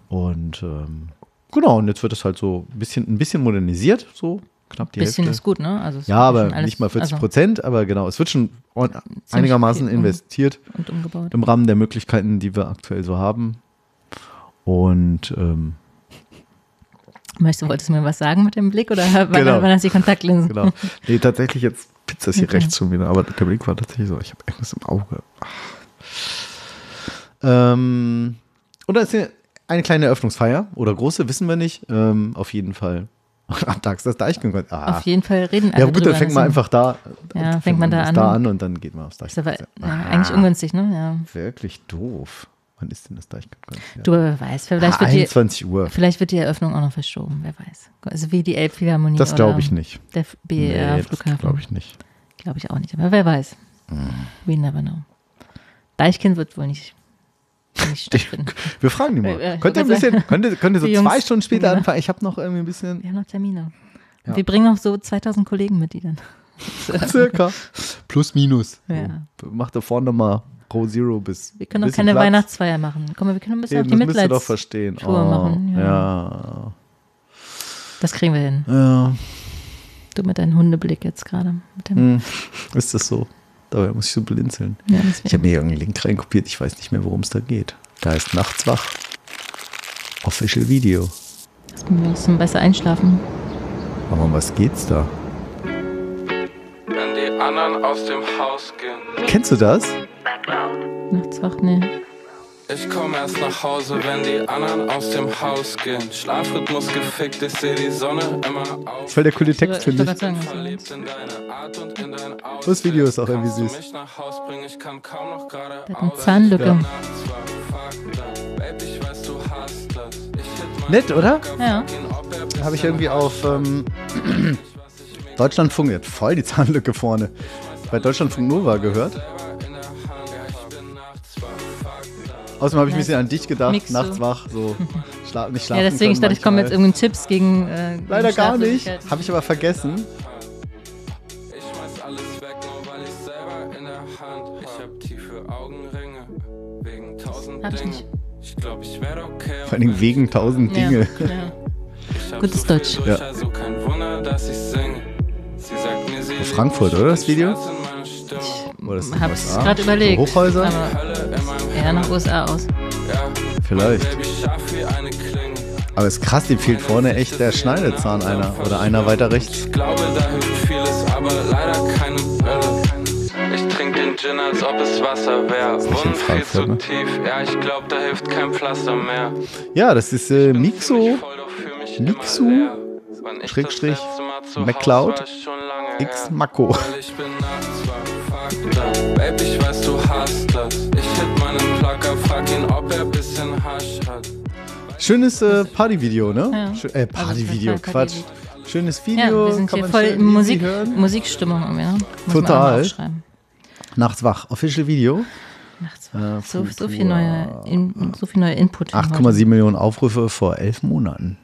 Und ähm, genau, und jetzt wird es halt so ein bisschen, ein bisschen modernisiert, so knapp die Bisschen Hälfte. ist gut, ne? Also Ja, aber alles- nicht mal 40 also, Prozent, aber genau, es wird schon einigermaßen viel um- investiert Und umgebaut. im Rahmen der Möglichkeiten, die wir aktuell so haben. Und ähm, Möchtest du, wolltest du mir was sagen mit dem Blick oder war, Genau. waren das die Kontaktlinsen? genau. Nee, tatsächlich jetzt pizza es hier Okay. rechts schon wieder, aber der Blick war tatsächlich so, ich habe irgendwas im Auge. Ähm, und da ist eine kleine Eröffnungsfeier oder große, wissen wir nicht. Ähm, auf jeden Fall. Am Tag ist das Deichkonzert. Ah. Auf jeden Fall reden alle Ja, gut, dann fängt man das einfach da, Ja, fängt man da an. da an und dann geht man aufs ist aber Deichkonzert. ja, eigentlich ungünstig, ne? Ja. Wirklich doof. Wann ist denn das Deichkonzert? Du wer weiß, vielleicht ah, wird, die, 21 Uhr. vielleicht wird die Eröffnung auch noch verschoben, wer weiß. Also wie die Elbphilharmonie Das glaube ich nicht. Der BER das Flughafen. glaube ich nicht. Glaube ich auch nicht, aber wer weiß. Hm. We never know. Deichkind wird wohl nicht. Wir fragen die mal. Äh, äh, könnt ihr ein bisschen, könnt ihr, könnt ihr so Jungs- zwei Stunden später anfangen? Ich habe noch irgendwie ein bisschen. Wir haben noch Termine. Ja. Wir bringen noch so 2000 Kollegen mit, die dann. Circa. Plus, minus. Ja. So. Mach da vorne mal Row Zero bis. Wir können doch keine Platz. Weihnachtsfeier machen. Komm, wir können ein bisschen Eben, auf die das müsst ihr doch Mitleids... verstehen. Tour machen, ja. ja. Das kriegen wir hin. ja. Du mit deinem Hundeblick jetzt gerade. Hm. Ist das so? Dabei muss ich so blinzeln. Ja, Ich habe mir irgendeinen Link reinkopiert, ich weiß nicht mehr, worum es da geht. Da heißt Nachts wach. Official Video. Wir müssen besser einschlafen. Aber um was geht's da? Wenn die anderen aus dem Haus gehen. Kennst du das? Nachts wach, nee. Ich komm erst nach Hause, wenn die anderen aus dem Haus gehen. Schlafrhythmus gefickt, ich seh die Sonne immer auf. Voll der coole Text, Ich finde ich. Aussehen. Das Video ist auch irgendwie süß. mich nach Haus bringen, ich kann kaum noch gerade Der hat eine. Zahnlücke. Ich ich. Ich Nett, oder? Ja. Habe ich irgendwie auf ähm, ich Deutschlandfunk, jetzt voll die Zahnlücke vorne. Bei Deutschlandfunk Nova gehört. Außerdem habe ich ein bisschen an dich gedacht, Nix so. nachts wach, so schla nicht schlafen Ja, deswegen, ich dachte, ich komme jetzt irgendeinen Tipps gegen. Äh, gegen Leider gar nicht. Habe ich aber vergessen. Ich schmeiß alles weg, nur weil ich selber in der Hand Ich hab tiefe Augenringe, wegen tausend Hab ich Dinge nicht. Ich glaub, ich wär okay Vor allen Dingen wegen tausend Ja, Dinge. ja. Ich Gutes so Deutsch. durch, Ja. Also kein Wunder, dass ich singe Sie sagt mir, sie liebt Frankfurt, oder, das Video? Stimme. Oder ist das Hab's USA? gerade überlegt. Hochhäuser? Eher nach USA aus. Ja, Vielleicht. Aber ist krass, dem fehlt vorne echt der Schneidezahn einer. Oder einer weiter rechts. Ich glaube, da hilft vieles, aber leider keine Pille. Ich trink den Gin, als ob es Wasser wäre. nicht in Wunden viel zu Frankfurt, ne? tief. Ja, ich glaube, da hilft kein Pflaster mehr. Ja, das ist äh, Mixo. ich Schrägstrich, MacLeod, X. Mako. That. Babe, ich weiß, du hast das. Ich hit meinen Placker, frag ihn, ob er bisschen Hasch hat. Schönes äh, Partyvideo, ne? Ja. Schö äh, Partyvideo, Also, Quatsch. Partyvideo. Schönes Ja, Video. wir sind kann hier voll in Musik. Musikstimmung irgendwie, ne? Muss Total. Nachts wach. Official Video. Nachts Äh, wach. so, so, Futur. viel neue, in, so viel neue Input. hier 8,7 Millionen Aufrufe vor elf Monaten.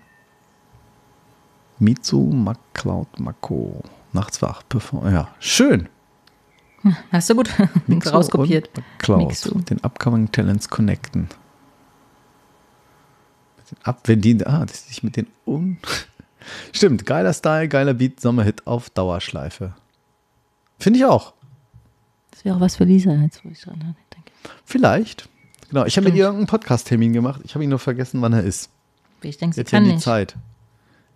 Mitsu MacLeod Mako. Nachts wach. Perform ja, schön. Hast du gut Mixo rauskopiert. Mixo. Den Upcoming Talents connecten. Mit den Ab, wenn die, ah, das sich mit den um. Stimmt, geiler Style, geiler Beat, Sommerhit auf Dauerschleife. Finde ich auch. Das wäre auch was für Lisa, jetzt wo ich dran denke. Vielleicht. Genau, ich habe mit ihr irgendeinen Podcast-Termin gemacht. Ich habe ihn nur vergessen, wann er ist. Ich denke, sie Jetzt ja kann die nicht. Zeit.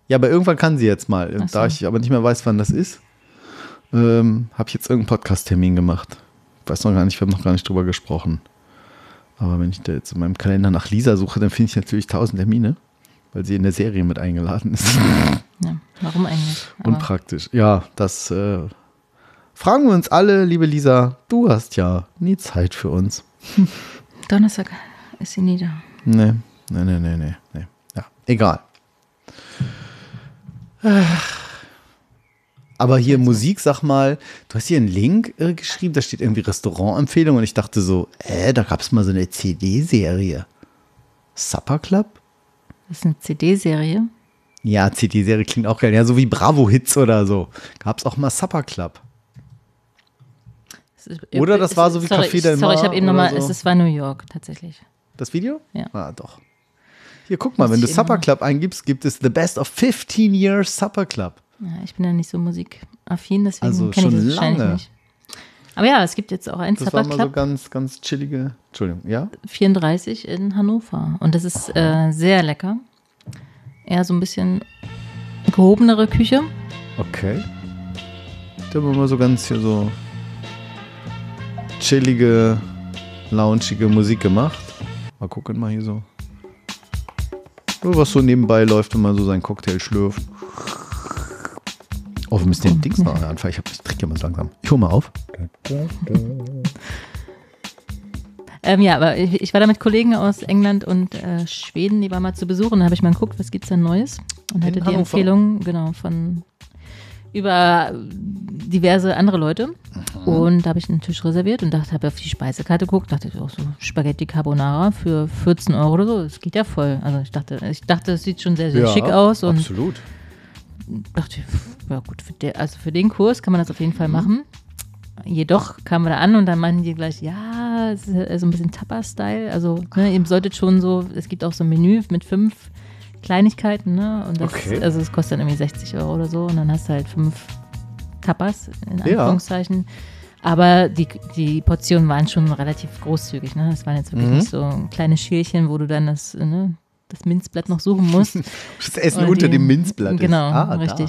Ja, aber irgendwann kann sie jetzt mal. So. Da ich aber nicht mehr weiß, wann das ist, ähm, habe ich jetzt irgendeinen Podcast-Termin gemacht. Ich weiß noch gar nicht, wir haben noch gar nicht drüber gesprochen. Aber wenn ich da jetzt in meinem Kalender nach Lisa suche, dann finde ich natürlich tausend Termine, weil sie in der Serie mit eingeladen ist. Ja, warum eigentlich? Aber Unpraktisch. Ja, das äh, fragen wir uns alle, liebe Lisa. Du hast ja nie Zeit für uns. Donnerstag ist sie nie da. Nee, nee, nee, nee, nee. nee. Ja, egal. Aber hier Musik, sag mal, du hast hier einen Link äh, geschrieben, da steht irgendwie Restaurantempfehlung und ich dachte so, äh, da gab es mal so eine CD-Serie. Supper Club? Das ist eine CD-Serie. Ja, CD-Serie klingt auch geil. Ja, so wie Bravo Hits oder so. Gab es auch mal Supper Club. Ist- Oder das war so wie sorry, Café Del Sorry, ich Mar habe eben nochmal, so. es ist- war New York tatsächlich. Das Video? Ja. Ah, doch. Hier, guck mal, wenn du Supper Club eingibst, gibt es The Best of 15 Years Supper Club. Ja, ich bin ja nicht so musikaffin, deswegen Also kenne ich das wahrscheinlich lange. nicht. Aber ja, es gibt jetzt auch einen Das Supper war mal so Club ganz, ganz chillige. Entschuldigung, ja? 34 in Hannover. Und das ist äh, sehr lecker. Eher so ein bisschen gehobenere Küche. Okay. Da haben wir mal so ganz hier so chillige, loungige Musik gemacht. Mal gucken, mal hier so. Was so nebenbei läuft, wenn man so seinen Cocktail schlürft. Oh, wir müssen den Dings noch anfangen. Ich, hab- ich trinke ja mal so langsam. Ich hole mal auf. Ähm, ja, aber ich, ich war da mit Kollegen aus England und äh, Schweden, die waren mal zu besuchen. Da habe ich mal geguckt, was gibt's da Neues. Und hatte die? Empfehlung, genau, von über diverse andere Leute. Und da habe ich einen Tisch reserviert und dachte, habe auf die Speisekarte geguckt, dachte auch so Spaghetti Carbonara für 14 Euro oder so. Das geht ja voll. Also ich dachte, ich dachte, es sieht schon sehr, sehr schick aus und Absolut. dachte ich, ja gut, für der, also für den Kurs kann man das auf jeden Fall machen. Jedoch kamen wir da an und dann meinten die gleich, ja, es ist so ein bisschen Tapa-Style. Also, ne, ihr solltet schon so, es gibt auch so ein Menü mit fünf Kleinigkeiten, ne? Und das, Okay. also es kostet dann irgendwie 60 Euro oder so und dann hast du halt fünf Tapas, in Ja. Anführungszeichen. Aber die, die Portionen waren schon relativ großzügig, ne? Das waren jetzt wirklich Mhm. nicht so kleine Schälchen, wo du dann das, ne, das Minzblatt noch suchen musst. Das Essen Oder unter die- dem Minzblatt ist. Genau, Ah, da.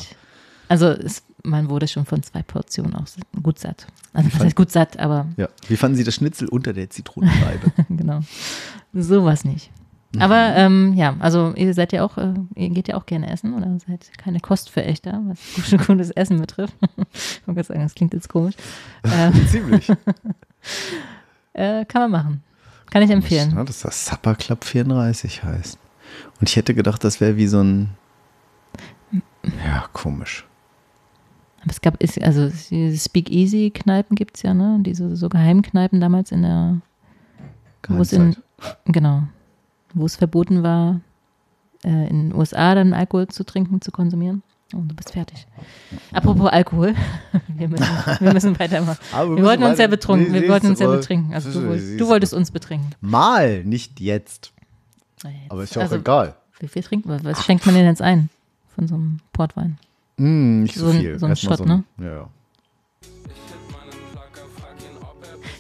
Also es, man wurde schon von zwei Portionen auch gut satt. Also was heißt gut satt, aber Ja. Wie fanden Sie das Schnitzel unter der Zitronenscheibe? genau. Sowas nicht. Mhm. Aber ähm, ja, also ihr seid ja auch, äh, ihr geht ja auch gerne essen oder seid keine Kostverächter, was gutes, gutes Essen betrifft. ich wollte gerade sagen, das klingt jetzt komisch. Ähm, Ziemlich. äh, kann man machen. Kann ich empfehlen. Ja, dass das Supper Club 34 heißt. Und ich hätte gedacht, das wäre wie so ein. Ja, komisch. Aber es gab, also diese Speakeasy-Kneipen gibt es ja, ne? Diese so Geheimkneipen damals in der Wo es in, genau, wo es verboten war, äh, in den USA dann Alkohol zu trinken, zu konsumieren. Oh, du bist fertig. Apropos Alkohol, wir müssen, wir müssen weitermachen. Wir, müssen wollten uns ja betrunken, wir wollten uns ja betrinken. Also du, wolltest, du wolltest uns betrinken. Mal, nicht jetzt. Aber ist ja auch Also- egal. Wie viel trinken wir? Was schenkt man denn jetzt ein von so einem Portwein? Hm, nicht so, So ein- viel. so ein Erstmal Shot, ne? Ja,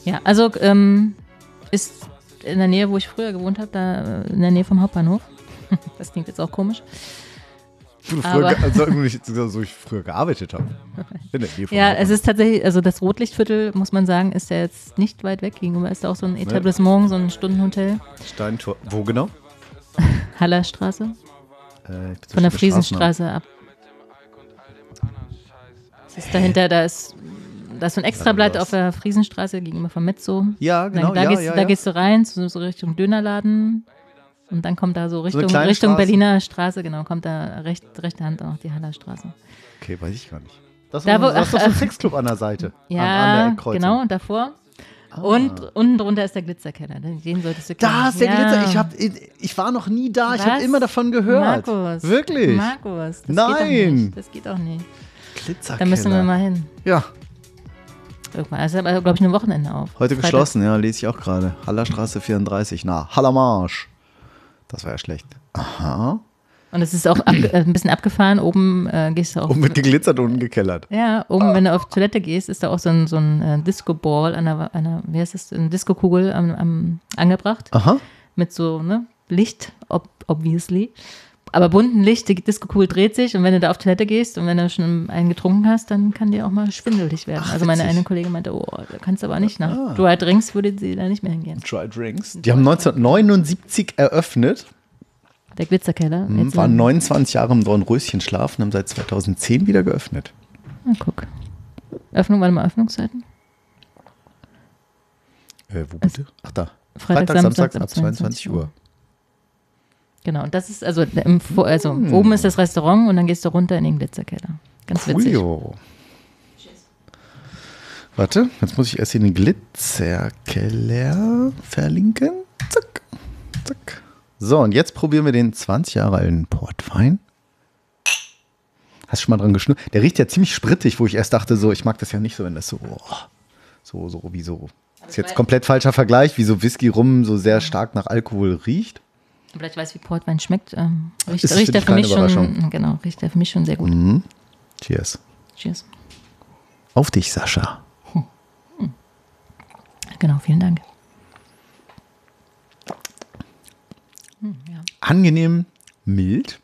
ja. Also ähm, ist in der Nähe, wo ich früher gewohnt habe, da äh, in der Nähe vom Hauptbahnhof. Das klingt jetzt auch komisch. Du, früher, also so, so ich früher gearbeitet habe. Ja, es ist tatsächlich, also das Rotlichtviertel, muss man sagen, ist ja jetzt nicht weit weg. Gegenüber ist da auch so ein Etablissement, so ein Stundenhotel. Steintor. Wo genau? Hallerstraße. Äh, so Von der. Friesenstraße ab. Ist dahinter, da ist, da ist so ein Extrablatt was. auf der Friesenstraße gegenüber vom Mezzo. Ja, genau. Dann, da, ja, gehst, ja, da ja. gehst du rein, so, so Richtung Dönerladen. Und dann kommt da so Richtung, kleine Richtung Straße. Berliner Straße, genau, kommt da recht, rechte Hand auch die Hallerstraße. Okay, weiß ich gar nicht. Das, Da, da, wo- das ist doch so ein. Sexclub an der Seite. Ja, an, an der genau, davor. Und unten drunter ist der Glitzerkeller. Den den solltest du kennen. Da ist der ja. Glitzer. Ich, hab, ich war noch nie da. Ich habe Was? immer davon gehört. Markus. Wirklich? Markus, das Nein. geht nicht. Das geht auch nicht. Glitzerkeller. Da müssen wir mal hin. Ja, Irgendwann. Also, aber, glaube ich, ein Wochenende auf. heute Freitag. geschlossen. Ja, lese ich auch gerade. Hallerstraße 34. Na, Hallermarsch. Das war ja schlecht. Aha. Und es ist auch abge äh, ein bisschen abgefahren. Oben äh, gehst du auch. Und mit geglitzert und gekellert. ja, oben, wenn du auf Toilette gehst, ist da auch so ein, so ein äh, Disco-Ball an der, an der, wie heißt das, eine Disco-Kugel am, am, angebracht. Aha. Mit so, ne, Licht, ob, obviously. Aber bunten Licht, die Disco-Kugel dreht sich und wenn du da auf Toilette gehst und wenn du schon einen getrunken hast, dann kann dir auch mal schwindelig werden. Ach, also meine eine Kollegin meinte, oh, da kannst du aber nicht nach Ah. Dry Drinks würde sie da nicht mehr hingehen. Dry Drinks. Die haben 1979 eröffnet. Der Glitzerkeller. Hm, Jetzt waren in- 29 Jahre im Dornröschenschlaf und haben seit 2010 wieder geöffnet. Na, guck. Öffnung, warte mal, Öffnungszeiten? Äh, wo bitte? Ach da. Freitag, Samstag ab 22 Uhr. Genau, und das ist, also, im, also oben ist das Restaurant und dann gehst du runter in den Glitzerkeller. Ganz witzig. Coolio. Warte, jetzt muss ich erst hier den Glitzerkeller verlinken. Zack, zack. So, und jetzt probieren wir den 20 Jahre alten Portwein. Hast du schon mal dran geschnurrt? Der riecht ja ziemlich sprittig, wo ich erst dachte, so, ich mag das ja nicht so, wenn das so, oh, so, so, wie so. Das ist jetzt komplett falscher Vergleich, wie so Whisky rum so sehr stark nach Alkohol riecht. Aber ich weiß, wie Portwein schmeckt. Ähm, riecht Ist für riecht er für mich schon, genau, riecht er für mich schon sehr gut. Mhm. Cheers. Cheers. Auf dich, Sascha. Genau, vielen Dank. Hm, ja. Angenehm mild.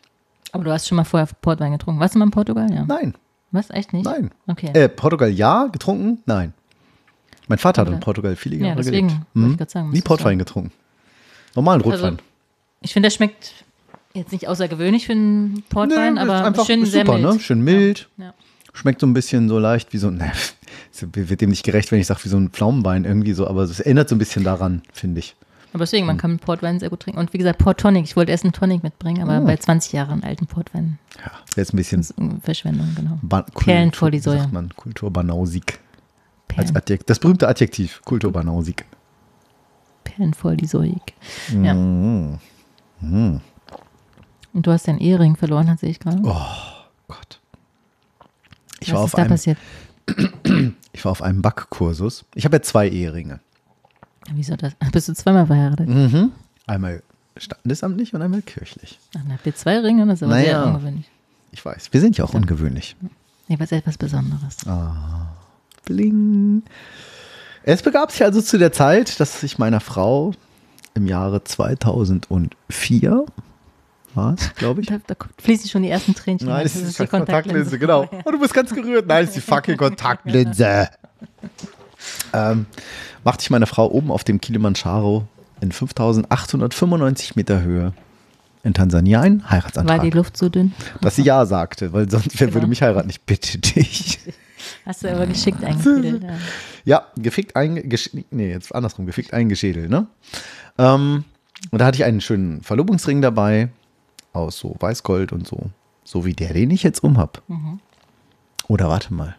Aber du hast schon mal vorher Portwein getrunken. Warst du mal in Portugal? Ja. Nein, Was? Echt nicht? nein. Okay. Äh, Portugal ja, getrunken? Nein. Mein Vater hat Aber- in Portugal viele Ja, Jahre deswegen gelebt. wollte ich Mhm. sagen, Nie Portwein getrunken. Normalen Rotwein. Also, ich finde, der schmeckt jetzt nicht außergewöhnlich für einen Portwein, Nee, aber schön sehr super, mild. ne? Schön mild. Ja. Schmeckt so ein bisschen so leicht wie so, ne, es wird dem nicht gerecht, wenn ich sage, wie so ein Pflaumenwein irgendwie so, aber es erinnert so ein bisschen daran, finde ich. Aber deswegen, Hm. man kann Portwein sehr gut trinken. Und wie gesagt, Port Tonic. Ich wollte erst einen Tonic mitbringen, aber Oh. bei 20 Jahren alten Portwein Ja, jetzt ein bisschen Verschwendung, genau. ba Perlen vor die Säue. sagt man, Kulturbanausik. Als Adjekt, das berühmte Adjektiv, Kulturbanausik. Perlen voll die Säug. Ja. Mhm. Und du hast deinen Ehering verloren, hat sehe ich gerade. Oh Gott. Ich Was war, ist auf da einem, passiert? ich war auf einem Backkursus. Ich habe ja zwei Eheringe. Wieso das? Bist du zweimal verheiratet? Mhm. Einmal standesamtlich und einmal kirchlich. Ach, dann habt ihr zwei Ringe, das ist aber Naja. sehr ungewöhnlich. Ich weiß, wir sind ja auch ungewöhnlich. Nee, was etwas Besonderes. Bling. Es begab sich also zu der Zeit, dass ich meiner Frau im Jahre 2004 war es, glaube ich. Da, da fließen schon die ersten Tränchen. Nein, Das das ist, ist die Kontaktlinse, genau. Oh, du bist ganz gerührt. Nein, das ist die fucking Kontaktlinse. ähm, machte ich meine Frau oben auf dem Kilimanjaro in 5895 Meter Höhe in Tansania einen War Heiratsantrag. die Luft so dünn? dass sie ja sagte, weil sonst wer Genau. würde mich heiraten? Ich bitte dich. Hast du aber geschickt eingefädelt. Ja. Ja, gefickt eingeschädelt. Nee, jetzt andersrum, gefickt eingeschädelt, ne? Ähm, und da hatte ich einen schönen Verlobungsring dabei, aus so Weißgold und so. So wie der, den ich jetzt umhab. Oder warte mal.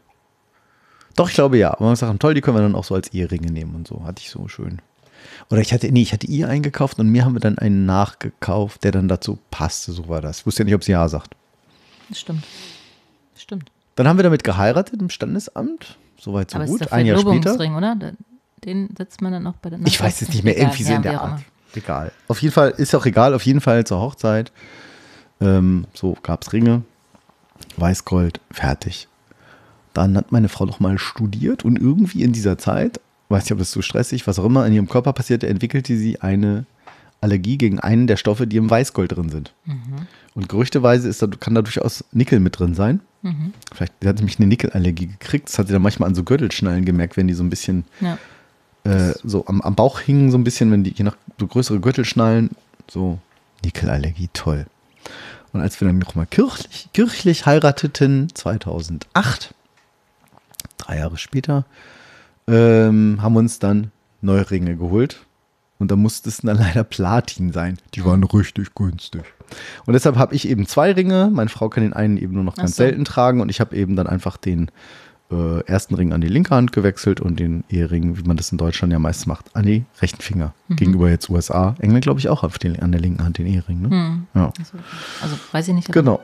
Doch, ich glaube ja. Aber man sagt, toll, die können wir dann auch so als Eheringe nehmen und so. Hatte ich so schön. Oder ich hatte, nee, ich hatte ihr eingekauft und mir haben wir dann einen nachgekauft, der dann dazu passte. So war das. Ich wusste ja nicht, ob sie ja sagt. Das stimmt. Das Stimmt. Dann haben wir damit geheiratet im Standesamt. Soweit so aber ist gut. der Ein Jahr später. Verlobungsring, oder? Den- setzt man dann auch bei der Ich weiß jetzt nicht mehr, irgendwie so in der Art. Egal. Auf jeden Fall, ist auch egal, auf jeden Fall zur Hochzeit. Ähm, so gab es Ringe, Weißgold, fertig. Dann hat meine Frau noch mal studiert und irgendwie in dieser Zeit, weiß nicht, ob es zu stressig, was auch immer, in ihrem Körper passierte, entwickelte sie eine Allergie gegen einen der Stoffe, die im Weißgold drin sind. Und gerüchteweise ist da, kann da durchaus Nickel mit drin sein. Vielleicht hat sie nämlich eine Nickelallergie gekriegt. Das hat sie dann manchmal an so Gürtelschnallen gemerkt, wenn die so ein bisschen Ja. Äh, so am, am Bauch hingen so ein bisschen, wenn die je nach so größere Gürtelschnallen, so Nickelallergie, toll. Und als wir dann nochmal kirchlich, kirchlich heirateten, 2008, drei Jahre später, ähm, haben wir uns dann neue Ringe geholt. Und da musste es dann leider Platin sein. Die waren richtig günstig. Und deshalb habe ich eben zwei Ringe. Meine Frau kann den einen eben nur noch Ach ganz so. selten tragen. Und ich habe eben dann einfach den äh, ersten Ring an die linke Hand gewechselt und den Ehering, wie man das in Deutschland ja meist macht, an die rechten Finger. Mhm. Gegenüber jetzt USA. England glaube ich auch auf den, an der linken Hand den Ehering. Ne? Ja. Also weiß ich nicht. Genau.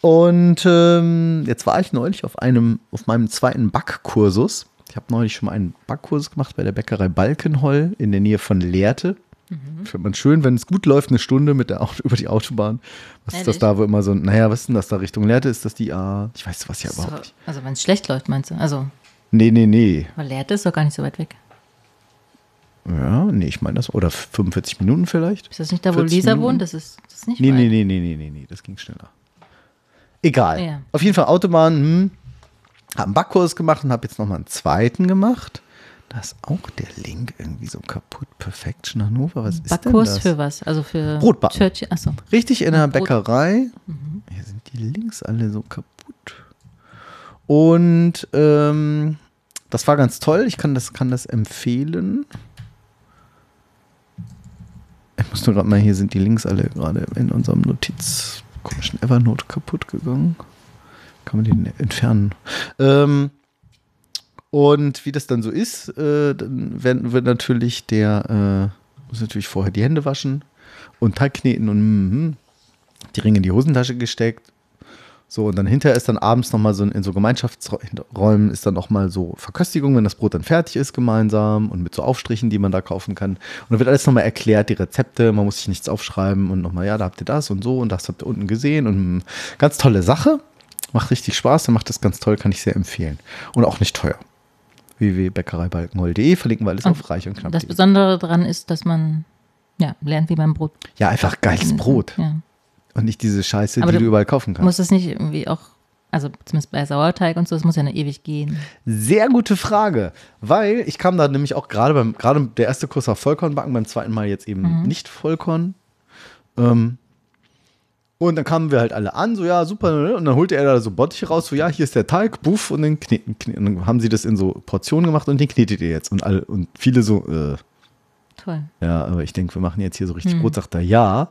Und ähm, jetzt war ich neulich auf einem, auf meinem zweiten Backkursus. Ich habe neulich schon mal einen Backkurs gemacht bei der Bäckerei Balkenholl in der Nähe von Lehrte. Mhm. Findet man schön, wenn es gut läuft, eine Stunde mit der Auto, über die Autobahn. Was ist das Ehrlich? da, wo immer so, naja, was ist denn das da Richtung Lehrte? Ist das die A? Ich weiß was ja So, überhaupt nicht. also wenn es schlecht läuft, meinst du? Also, Nee, nee, nee. weil Lehrte ist doch gar nicht so weit weg. Ja, nee, ich meine das. Oder 45 Minuten vielleicht? Ist das nicht da, wo 40 Lisa Minuten? wohnt? Das ist, das ist nicht Nee, weit. nee, nee, nee, nee, nee, nee, das ging schneller. Egal. Ja. Auf jeden Fall Autobahn, hm. Hab einen Backkurs gemacht und habe jetzt nochmal einen zweiten gemacht. Da ist auch der Link irgendwie so kaputt. Perfection Hannover, was ist denn Backkurs das? für was? Also für Brotbacken. Church. Achso. Richtig in der Brot. Bäckerei. Hier sind die Links alle so kaputt. Und ähm, das war ganz toll. Ich kann das, kann das empfehlen. Ich muss nur gerade mal, hier sind die Links alle gerade in unserem Notiz komischen Evernote kaputt gegangen. Kann man den entfernen. Ähm, und wie das dann so ist, äh, dann werden, wird natürlich der, äh, muss natürlich vorher die Hände waschen und Teig kneten und mhm, die Ringe in die Hosentasche gesteckt. So, und dann hinterher ist dann abends nochmal so in, so Gemeinschaftsräumen ist dann nochmal so Verköstigung, wenn das Brot dann fertig ist, gemeinsam und mit so Aufstrichen, die man da kaufen kann. Und dann wird alles nochmal erklärt, die Rezepte, man muss sich nichts aufschreiben und nochmal, ja, da habt ihr das und so und das habt ihr unten gesehen und mm, ganz tolle Sache. Macht richtig Spaß, dann macht das ganz toll, kann ich sehr empfehlen. Und auch nicht teuer. www.bäckereibalkenhol.de verlinken wir alles Und auf reich und knapp. Das Besondere daran ist, dass man ja, lernt, wie man Brot. Ja, einfach geiles Brot. Ja. Und nicht diese Scheiße, Aber die du du überall kaufen kannst. Muss es nicht irgendwie auch, also zumindest bei Sauerteig und so, es muss ja nur ewig gehen. Sehr gute Frage, weil ich kam da nämlich auch gerade beim, gerade der erste Kurs auf Vollkornbacken, beim zweiten Mal jetzt eben nicht Vollkorn. Ähm, und dann kamen wir halt alle an, so ja, super, ne? und dann holte er da so Bottiche raus, so ja, hier ist der Teig, buff, und dann kneten, kneten. Und dann haben sie das in so Portionen gemacht und den knetet ihr jetzt. Und alle, und viele so, äh, Toll. ja, aber ich denke, wir machen jetzt hier so richtig Brot, sagt er, ja.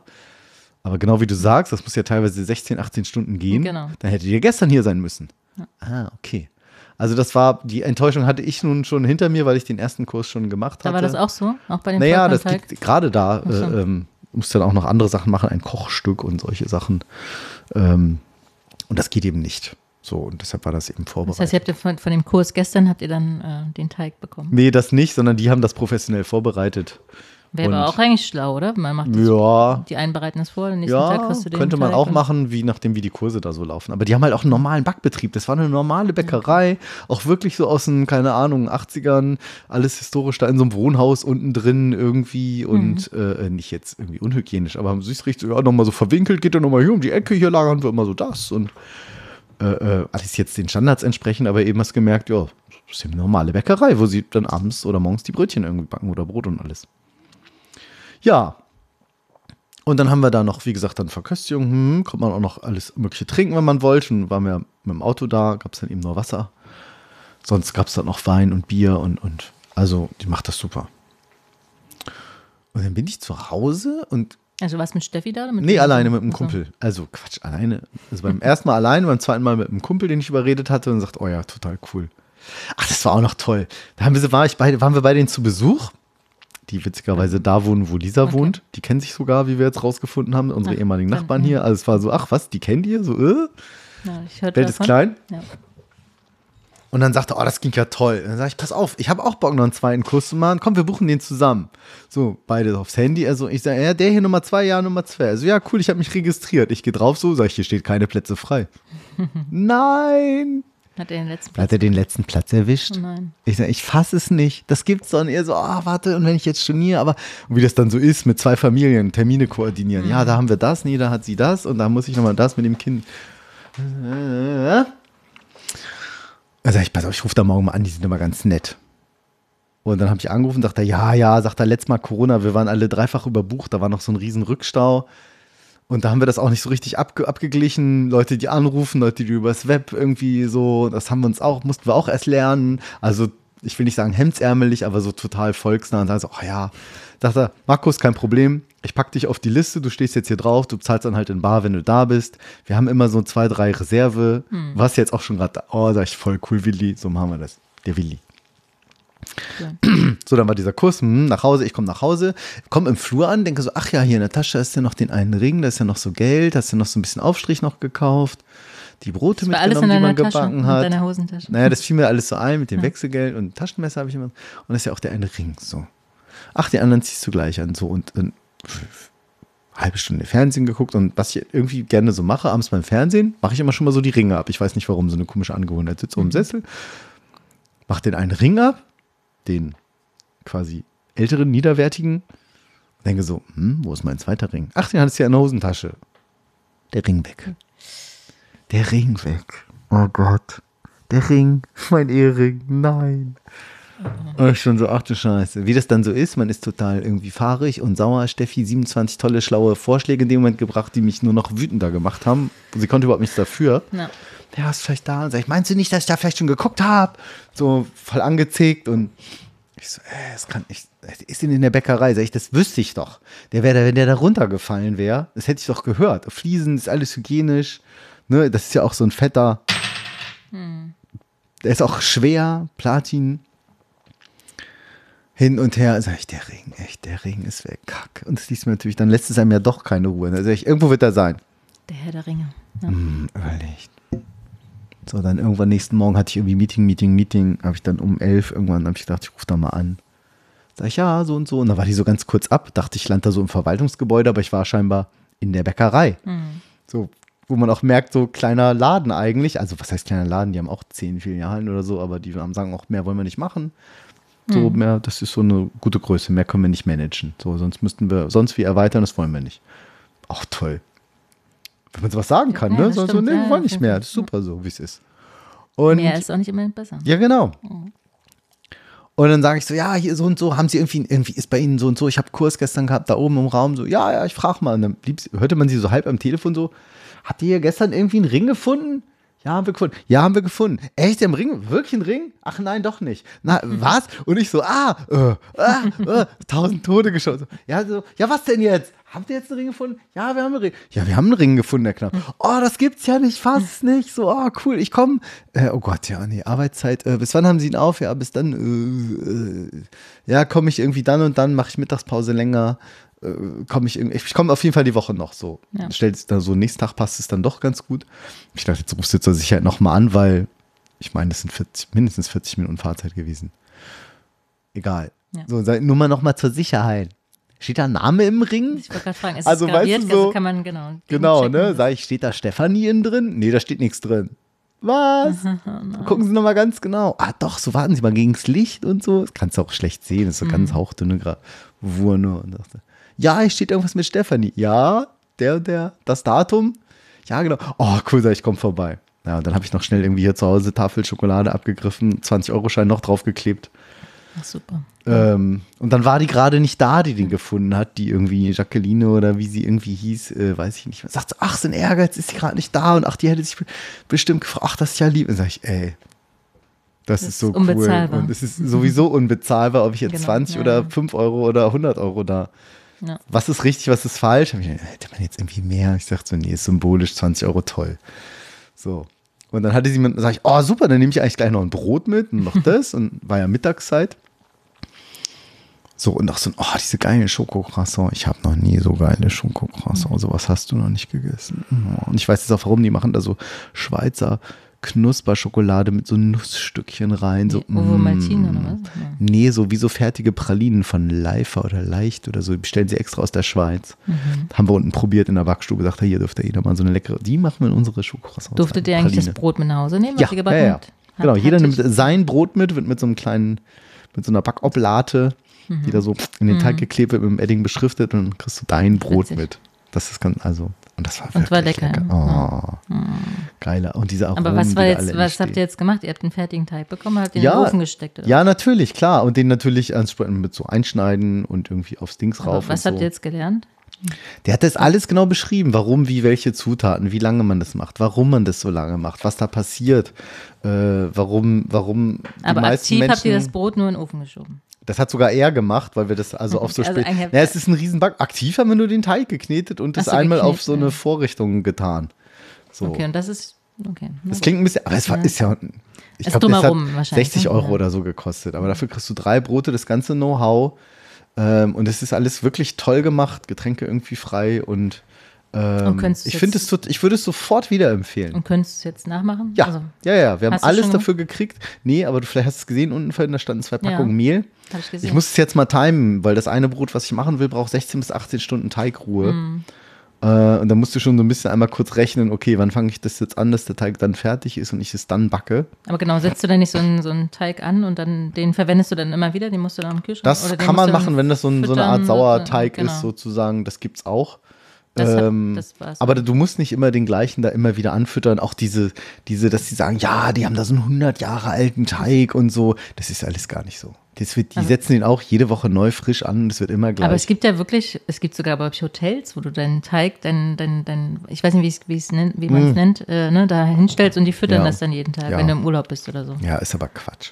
Aber genau wie du sagst, das muss ja teilweise 16, 18 Stunden gehen. Genau. Dann hättet ihr gestern hier sein müssen. Ah, okay. Also das war, die Enttäuschung hatte ich nun schon hinter mir, weil ich den ersten Kurs schon gemacht Da hatte. war das auch so, auch bei dem Naja, das gibt gerade da, so. äh, ähm, musst dann auch noch andere Sachen machen, ein Kochstück und solche Sachen. Ähm, und das geht eben nicht. So, und deshalb war das eben Das vorbereitet. heißt, ihr habt ja von, von dem Kurs gestern habt ihr dann äh, den Teig bekommen. nee, das nicht, sondern die haben das professionell vorbereitet. Wäre aber auch eigentlich schlau, oder? Man macht das, Ja, die einen bereiten das vor, den nächsten Tag ja, hast du den könnte man Teig auch machen, wie nachdem wie die Kurse da so laufen. Aber die haben halt auch einen normalen Backbetrieb. Das war eine normale Bäckerei, auch wirklich so aus den, keine Ahnung, 80ern, alles historisch da in so einem Wohnhaus unten drin irgendwie und äh, nicht jetzt irgendwie unhygienisch, aber haben sich richtig so, ja, nochmal so verwinkelt, geht dann nochmal hier um die Ecke, hier lagern wir immer so das und äh, äh, alles jetzt den Standards entsprechend, aber eben hast gemerkt, ja, das ist eine normale Bäckerei, wo sie dann abends oder morgens die Brötchen irgendwie backen oder Brot und alles. Ja. Und dann haben wir da noch, wie gesagt, dann Verköstigung. Hm, konnte man auch noch alles Mögliche trinken, wenn man wollte. Und waren wir mit dem Auto da, gab es dann eben nur Wasser. Sonst gab es dann noch Wein und Bier und, und also die macht das super. Und dann bin ich zu Hause und Also was mit Steffi da? Mit Nee, wem? alleine mit einem. Kumpel. Also Quatsch, alleine. Also beim ersten Mal alleine, beim zweiten Mal mit einem Kumpel, den ich überredet hatte und sagt, oh ja, total cool. Ach, das war auch noch toll. Da haben wir, war ich beide, waren wir bei denen zu Besuch, die witzigerweise da wohnen, wo Lisa Okay. wohnt. Die kennen sich sogar, wie wir jetzt rausgefunden haben, unsere Ach, ehemaligen dann, Nachbarn hier. Also es war so, ach was, die kennen die? So, äh? Ja, ich hörte Welt ist davon. klein. Ja. Und dann sagte er, oh, das ging ja toll. Und dann sage ich, pass auf, ich habe auch Bock, noch einen zweiten Kurs zu machen. Komm, wir buchen den zusammen. So, beide aufs Handy. Also ich sage, ja, der hier Nummer zwei, ja, Nummer zwei. Also ja, cool, ich habe mich registriert. Ich gehe drauf so, sage ich, hier steht keine Plätze frei. Nein. Hat er den letzten Platz? hat er den letzten Platz erwischt. Oh nein. Ich ich fasse es nicht. Das gibt's doch. Und er so, ah, warte, und wenn ich jetzt storniere, aber und wie das dann so ist, mit zwei Familien Termine koordinieren. Ja, da haben wir das, nee, da hat sie das und da muss ich nochmal das mit dem Kind. Also ich pass auf, ich rufe da morgen mal an, die sind immer ganz nett. Und dann habe ich angerufen, sagt er, ja, ja, sagt er, letztes Mal Corona, wir waren alle dreifach überbucht, da war noch so ein riesen Rückstau. Und da haben wir das auch nicht so richtig abge abgeglichen. Leute, die anrufen, Leute, die übers Web irgendwie so, das haben wir uns auch, mussten wir auch erst lernen. Also, ich will nicht sagen hemdsärmelig, aber so total volksnah. Und dann so, oh ja, dachte er, Markus, kein Problem. Ich pack dich auf die Liste, du stehst jetzt hier drauf, du zahlst dann halt in Bar, wenn du da bist. Wir haben immer so zwei, drei Reserve. Was jetzt auch schon gerade, da. oh, sag ich voll cool, Willi. So machen wir das. Der Willi. So, dann war dieser Kurs, hm, nach Hause, ich komme nach Hause, komme im Flur an, denke so, ach ja, hier in der Tasche du ja noch den einen Ring, da ist ja noch so Geld, hast du noch so ein bisschen Aufstrich noch gekauft, die Brote Das in mitgenommen, die man Tasche, gebacken in hat. deiner Hosentasche. Naja, das fiel mir alles so ein mit dem Wechselgeld und Taschenmesser habe ich immer. Und das ist ja auch der eine Ring, so. Ach, die anderen ziehst du gleich an, so und dann halbe Stunde Fernsehen geguckt und was ich irgendwie gerne so mache, abends beim Fernsehen, mache ich immer schon mal so die Ringe ab. Ich weiß nicht warum, so eine komische Angewohnheit. Sitze so im Sessel, mach den einen Ring ab, den quasi älteren, niederwertigen, und denke so, hm, wo ist mein zweiter Ring? Ach, den hattest du ja in der Hosentasche. Der Ring weg. Der Ring weg. Oh Gott. Der Ring, mein Ehering, nein. Und ich schon so, ach du Scheiße. Wie das dann so ist, man ist total irgendwie fahrig und sauer. Steffi 27 tolle, schlaue Vorschläge in dem Moment gebracht, die mich nur noch wütender gemacht haben. Sie konnte überhaupt nichts dafür. Ja. Ja, ist vielleicht da. Und sag ich, meinst du nicht, dass ich da vielleicht schon geguckt habe? So voll angezickt und ich so, äh, das kann nicht. Ist denn in der Bäckerei? Sag ich, das wüsste ich doch. Der wäre wenn der da runtergefallen wäre, das hätte ich doch gehört. Fliesen ist alles hygienisch. Ne, das ist ja auch so ein fetter. Der ist auch schwer, Platin. Hin und her, sag ich, der Ring, echt, der Ring ist weg. Kack. Und das liest mir natürlich, dann lässt es einem ja doch keine Ruhe. Sag ich, irgendwo wird er sein. Der Herr der Ringe. Ja. Hm, überlegt. So, dann irgendwann nächsten Morgen hatte ich irgendwie Meeting, Meeting, Meeting. Habe ich dann um elf irgendwann, habe ich gedacht, ich rufe da mal an. Sag ich, ja, so und so. Und dann war die so ganz kurz ab. Dachte ich, lande da so im Verwaltungsgebäude, aber ich war scheinbar in der Bäckerei. So, wo man auch merkt, so kleiner Laden eigentlich. Also, was heißt kleiner Laden? Die haben auch zehn Filialen oder so, aber die haben sagen auch, mehr wollen wir nicht machen. So, mehr, das ist so eine gute Größe. Mehr können wir nicht managen. So, sonst müssten wir, sonst wie erweitern, das wollen wir nicht. Auch toll. Wenn man sowas sagen kann, Ja, ne? So, so stimmt. nee, Ja, wir wollen nicht mehr. Das ist super so, wie es ist. Und Mehr ist auch nicht immer besser. ja, genau. Und dann sage ich so, ja, hier so und so, haben Sie irgendwie, irgendwie ist bei Ihnen so und so, ich habe Kurs gestern gehabt, da oben im Raum, so, ja, ja, ich frage mal. Und dann blieb, hörte man sie so halb am Telefon so, habt ihr hier gestern irgendwie einen Ring gefunden? Ja, haben wir gefunden. Ja, haben wir gefunden. Echt, im Ring? Wirklich ein Ring? Ach nein, doch nicht. Na, was? Und ich so, ah, äh, ah, äh, tausend Tode geschaut. So, Ja, so, ja, was denn jetzt? Habt ihr jetzt einen Ring gefunden? Ja, wir haben einen Ring. Ja, wir haben einen Ring gefunden, Herr Knapp. Oh, das gibt's ja nicht, fast nicht. So, oh, cool, ich komme. Äh, oh Gott, ja, nee, Arbeitszeit. Äh, bis wann haben Sie ihn auf? Ja, bis dann. Äh, äh, ja, komme ich irgendwie dann und dann, mache ich Mittagspause länger. Äh, komme ich irgendwie, ich komme auf jeden Fall die Woche noch so. Ja. Stellt es dann so, nächsten Tag passt es dann doch ganz gut. Ich dachte, jetzt rufst du zur Sicherheit nochmal an, weil ich meine, das sind 40, mindestens 40 Minuten Fahrzeit gewesen. Egal. Ja. So, nur mal nochmal zur Sicherheit. Steht da ein Name im Ring? Ich wollte gerade fragen, ist Also, es weißt graviert? du, so- also kann man, genau. Genau, ne? Sag ich, steht da Stefanie innen drin? Nee, da steht nichts drin. Was? Gucken Sie nochmal ganz genau. Ah, doch, so warten Sie mal gegens Licht und so. Das kannst du auch schlecht sehen. Das ist so ganz hauchdünne Gravur nur. Und dachte, ja, hier steht irgendwas mit Stefanie. Ja, der und der, das Datum. Ja, genau. Oh, cool, sag ich, komm vorbei. Ja, und dann habe ich noch schnell irgendwie hier zu Hause Tafel Schokolade abgegriffen, 20-Euro-Schein noch draufgeklebt. Ach, super. Ähm, und dann war die gerade nicht da, die den gefunden hat, die irgendwie Jacqueline oder wie sie irgendwie hieß, äh, weiß ich nicht mehr. Sagt sie, ach, so ein Ehrgeiz, ist sie gerade nicht da und ach, die hätte sich be- bestimmt gefragt, ach, das ist ja lieb. Und sag ich, ey, das, ist so ist unbezahlbar. cool. Und es ist sowieso unbezahlbar, ob ich jetzt Genau, 20 ja, oder ja. 5 Euro oder 100 Euro da. Ja. Was ist richtig, was ist falsch? Hab ich, hätte man jetzt irgendwie mehr? Ich dachte so, nee, ist symbolisch, 20 Euro, toll. So. Und dann hatte sie mir, sag ich, oh super, dann nehme ich eigentlich gleich noch ein Brot mit und noch das und war ja Mittagszeit. So, und auch so, oh, diese geile Schokocroissant. Ich habe noch nie so geile Schokocroissant. Sowas hast du noch nicht gegessen. Oh, Und ich weiß jetzt auch, warum die machen da so Schweizer Knusperschokolade mit so Nussstückchen rein. So, Ovo mm. Maltine oder was? Ja. Nee, so wie so fertige Pralinen von Leifer oder Leicht oder so. Die bestellen sie extra aus der Schweiz. Mhm. Haben wir unten probiert in der Backstube. Sagt, hier dürft ihr jeder mal so eine leckere. Die machen wir in unsere Schokocroissants. Durftet ihr eigentlich das Praline. Brot mit nach Hause nehmen, was Ja, ihr ja, gebacken ja. habt? Genau, jeder nimmt sein Brot mit, wird mit so einem kleinen, mit so einer Backoblate, Mhm. die da so in den Teig geklebt wird, mit dem Edding beschriftet und dann kriegst du dein Brot Witzig. mit. Das ist ganz, also, und das war Und war lecker, lecker. Oh, geiler. Und diese Aromen, Aber was war jetzt, was habt ihr jetzt gemacht? Ihr habt einen fertigen Teig bekommen, habt ihr in Ja, den Ofen gesteckt? Oder? Ja, natürlich, klar. Und den natürlich entsprechend mit so einschneiden und irgendwie aufs Dings Aber rauf. was und habt so. ihr jetzt gelernt? Der hat das alles genau beschrieben, warum, wie, welche Zutaten, wie lange man das macht, warum man das so lange macht, was da passiert, äh, warum, warum Aber aktiv Menschen. habt ihr das Brot nur in den Ofen geschoben. Das hat sogar er gemacht, weil wir das also auf so Also spät. Ja, es ist ein Riesenback. Aktiv haben wir nur den Teig geknetet und das so, einmal auf geknetet, so eine. Vorrichtung getan. So. Okay, und das ist, okay. na Das klingt ein bisschen, aber es war, Ja. ist ja. Ich glaube, das hat drumherum wahrscheinlich, 60 ne? Euro Ja. oder so gekostet. Aber dafür kriegst du drei Brote, das ganze Know-how. Ähm, und es ist alles wirklich toll gemacht, Getränke irgendwie frei und. Ähm, ich finde es, ich würde es sofort wieder empfehlen. Und könntest du es jetzt nachmachen? Ja, Also, ja, ja, wir haben alles dafür gekriegt. Nee, aber du vielleicht hast es gesehen, unten vorhin, da standen zwei Packungen Mehl. hab ich gesehen. Ich muss es jetzt mal timen, weil das eine Brot, was ich machen will, braucht 16 bis 18 Stunden Teigruhe. Mhm. Äh, und da musst du schon so ein bisschen einmal kurz rechnen, okay, wann fange ich das jetzt an, dass der Teig dann fertig ist und ich es dann backe. Aber genau, setzt du da nicht so einen, so einen Teig an und dann den verwendest du dann immer wieder? Den musst du dann im Kühlschrank Das kann man dann machen, wenn das so, ein, so eine Art Sauerteig genau. ist, sozusagen. Das gibt's auch. Das Ähm, das war's. aber du musst nicht immer den gleichen da immer wieder anfüttern. Auch diese, diese, dass sie sagen, ja, die haben da so einen 100 Jahre alten Teig und so. Das ist alles gar nicht so. Das wird, die setzen den auch jede Woche neu frisch an und es wird immer gleich. Aber es gibt ja wirklich, es gibt sogar bei Hotels, wo du deinen Teig, dein, dein, dein, ich weiß nicht, wie, es- wie, es nennt, wie man es nennt, äh, ne, da hinstellst und die füttern Mm. Ja. das dann jeden Tag, Ja. wenn du im Urlaub bist oder so. ja, ist aber Quatsch.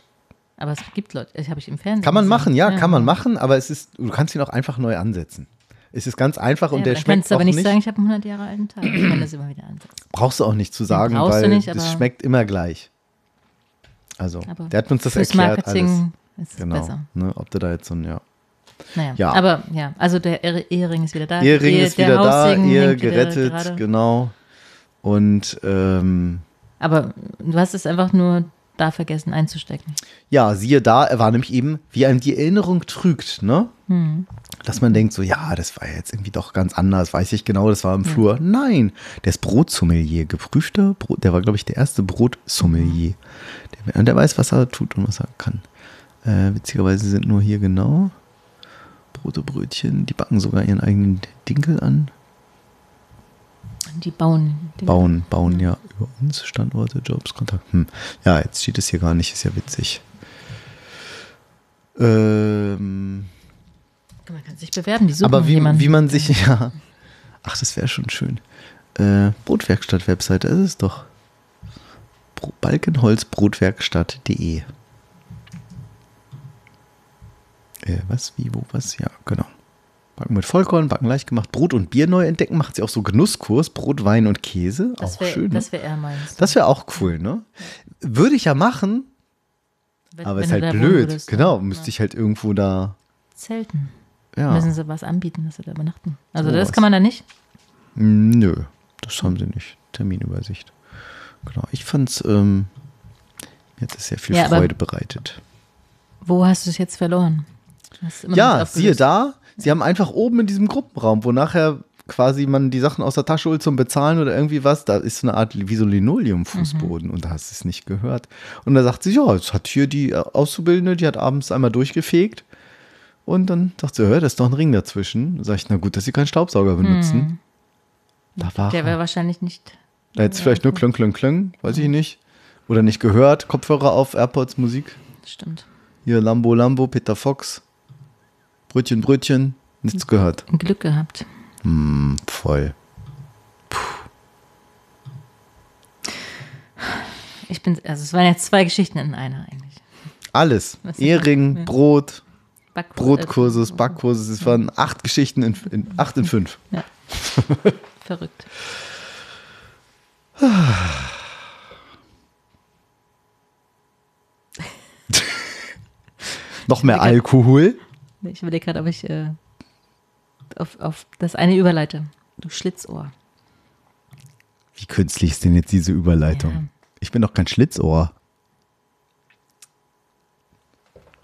Aber es gibt Leute, das habe ich im Fernsehen. Kann man gesehen. machen, ja, kann man machen, aber es ist, du kannst ihn auch einfach neu ansetzen. Es ist ganz einfach und Ja, der schmeckt kannst du auch aber nicht, nicht. sagen, ich habe einen 100 Jahre alten Teig. Ich kann das immer wieder ansetzen. brauchst du auch nicht zu sagen, brauchst weil nicht, das aber- schmeckt immer gleich. Also, Aber der hat uns das erklärt alles. Marketing ist es Genau. besser. Ne, ob du da jetzt so ein, ja. Naja, Ja. aber ja, also der Ehering ist wieder da. Ehering Der- ist der wieder da, Ehe gerettet, genau. Und ähm, Aber du hast es einfach nur da vergessen einzustecken. ja, siehe da, er war nämlich eben, wie einem die Erinnerung trügt, ne? Hm. Dass man denkt so, ja, das war jetzt irgendwie doch ganz anders, weiß ich genau, das war im Flur. Nein, der ist Brotsommelier, geprüfter Brot, der war, glaube ich, der erste Brotsommelier. Der, der weiß, was er tut und was er kann. Äh, witzigerweise sind nur hier genau Brote, Brötchen, die backen sogar ihren eigenen Dinkel an. Die bauen. Die Bauen, bauen ja über uns, Standorte, Jobs, Kontakt. Hm. Ja, jetzt steht es hier gar nicht, ist ja witzig. Ähm, Man kann sich bewerben, die suchen aber wie, jemanden. wie man sich, ja. Ach, das wäre schon schön. Äh, Brotwerkstatt-Webseite, das ist doch Bro- balkenholzbrotwerkstatt.de. Äh, was, wie, wo, was? Ja, genau. Backen mit Vollkorn, Backen leicht gemacht, Brot und Bier neu entdecken, macht sie auch so Genusskurs, Brot, Wein und Käse. das auch wäre schön. das ne? wär er meins. Das wäre auch cool, ne? Würde ich ja machen, Wenn- aber wenn ist halt blöd. würdest, genau, ja. müsste ich halt irgendwo da Zelten. Ja. Müssen sie was anbieten, dass sie da übernachten. Also Sowas. das kann man da nicht. Nö, das haben sie nicht. Terminübersicht. Genau. Ich fand's, ähm, mir hat es sehr viel Ja, Freude bereitet. Wo hast du es jetzt verloren? Ja, siehe da, sie haben einfach oben in diesem Gruppenraum, wo nachher quasi man die Sachen aus der Tasche holt zum Bezahlen oder irgendwie was, da ist so eine Art wie so ein Linoleum-Fußboden und da hast du es nicht gehört. Und da sagt sie, ja, es hat hier die äh, Auszubildende, die hat abends einmal durchgefegt. Und dann sagt sie, hör, da ist doch ein Ring dazwischen. Da sag ich, na gut, dass sie keinen Staubsauger benutzen. Da war Der er. wäre wahrscheinlich nicht. Da jetzt vielleicht nur klöng, klöng, klöng, weiß ich nicht. Oder nicht gehört, Kopfhörer auf, AirPods, Musik. Stimmt. Hier Lambo, Lambo, Peter Fox. Brötchen, Brötchen, nichts gehört. Glück gehabt. Hm, voll. Ich bin, also es waren jetzt zwei Geschichten in einer eigentlich. Alles. Ja. Brot, Back- Brotkurses, äh, Backkurses. Es waren acht Geschichten in, in acht in fünf. Ja. Verrückt. Noch mehr. Alkohol. Ich überlege gerade, ob ich äh, auf, auf das eine überleite. Du Schlitzohr. Wie künstlich ist denn jetzt diese Überleitung? Ja. Ich bin doch kein Schlitzohr.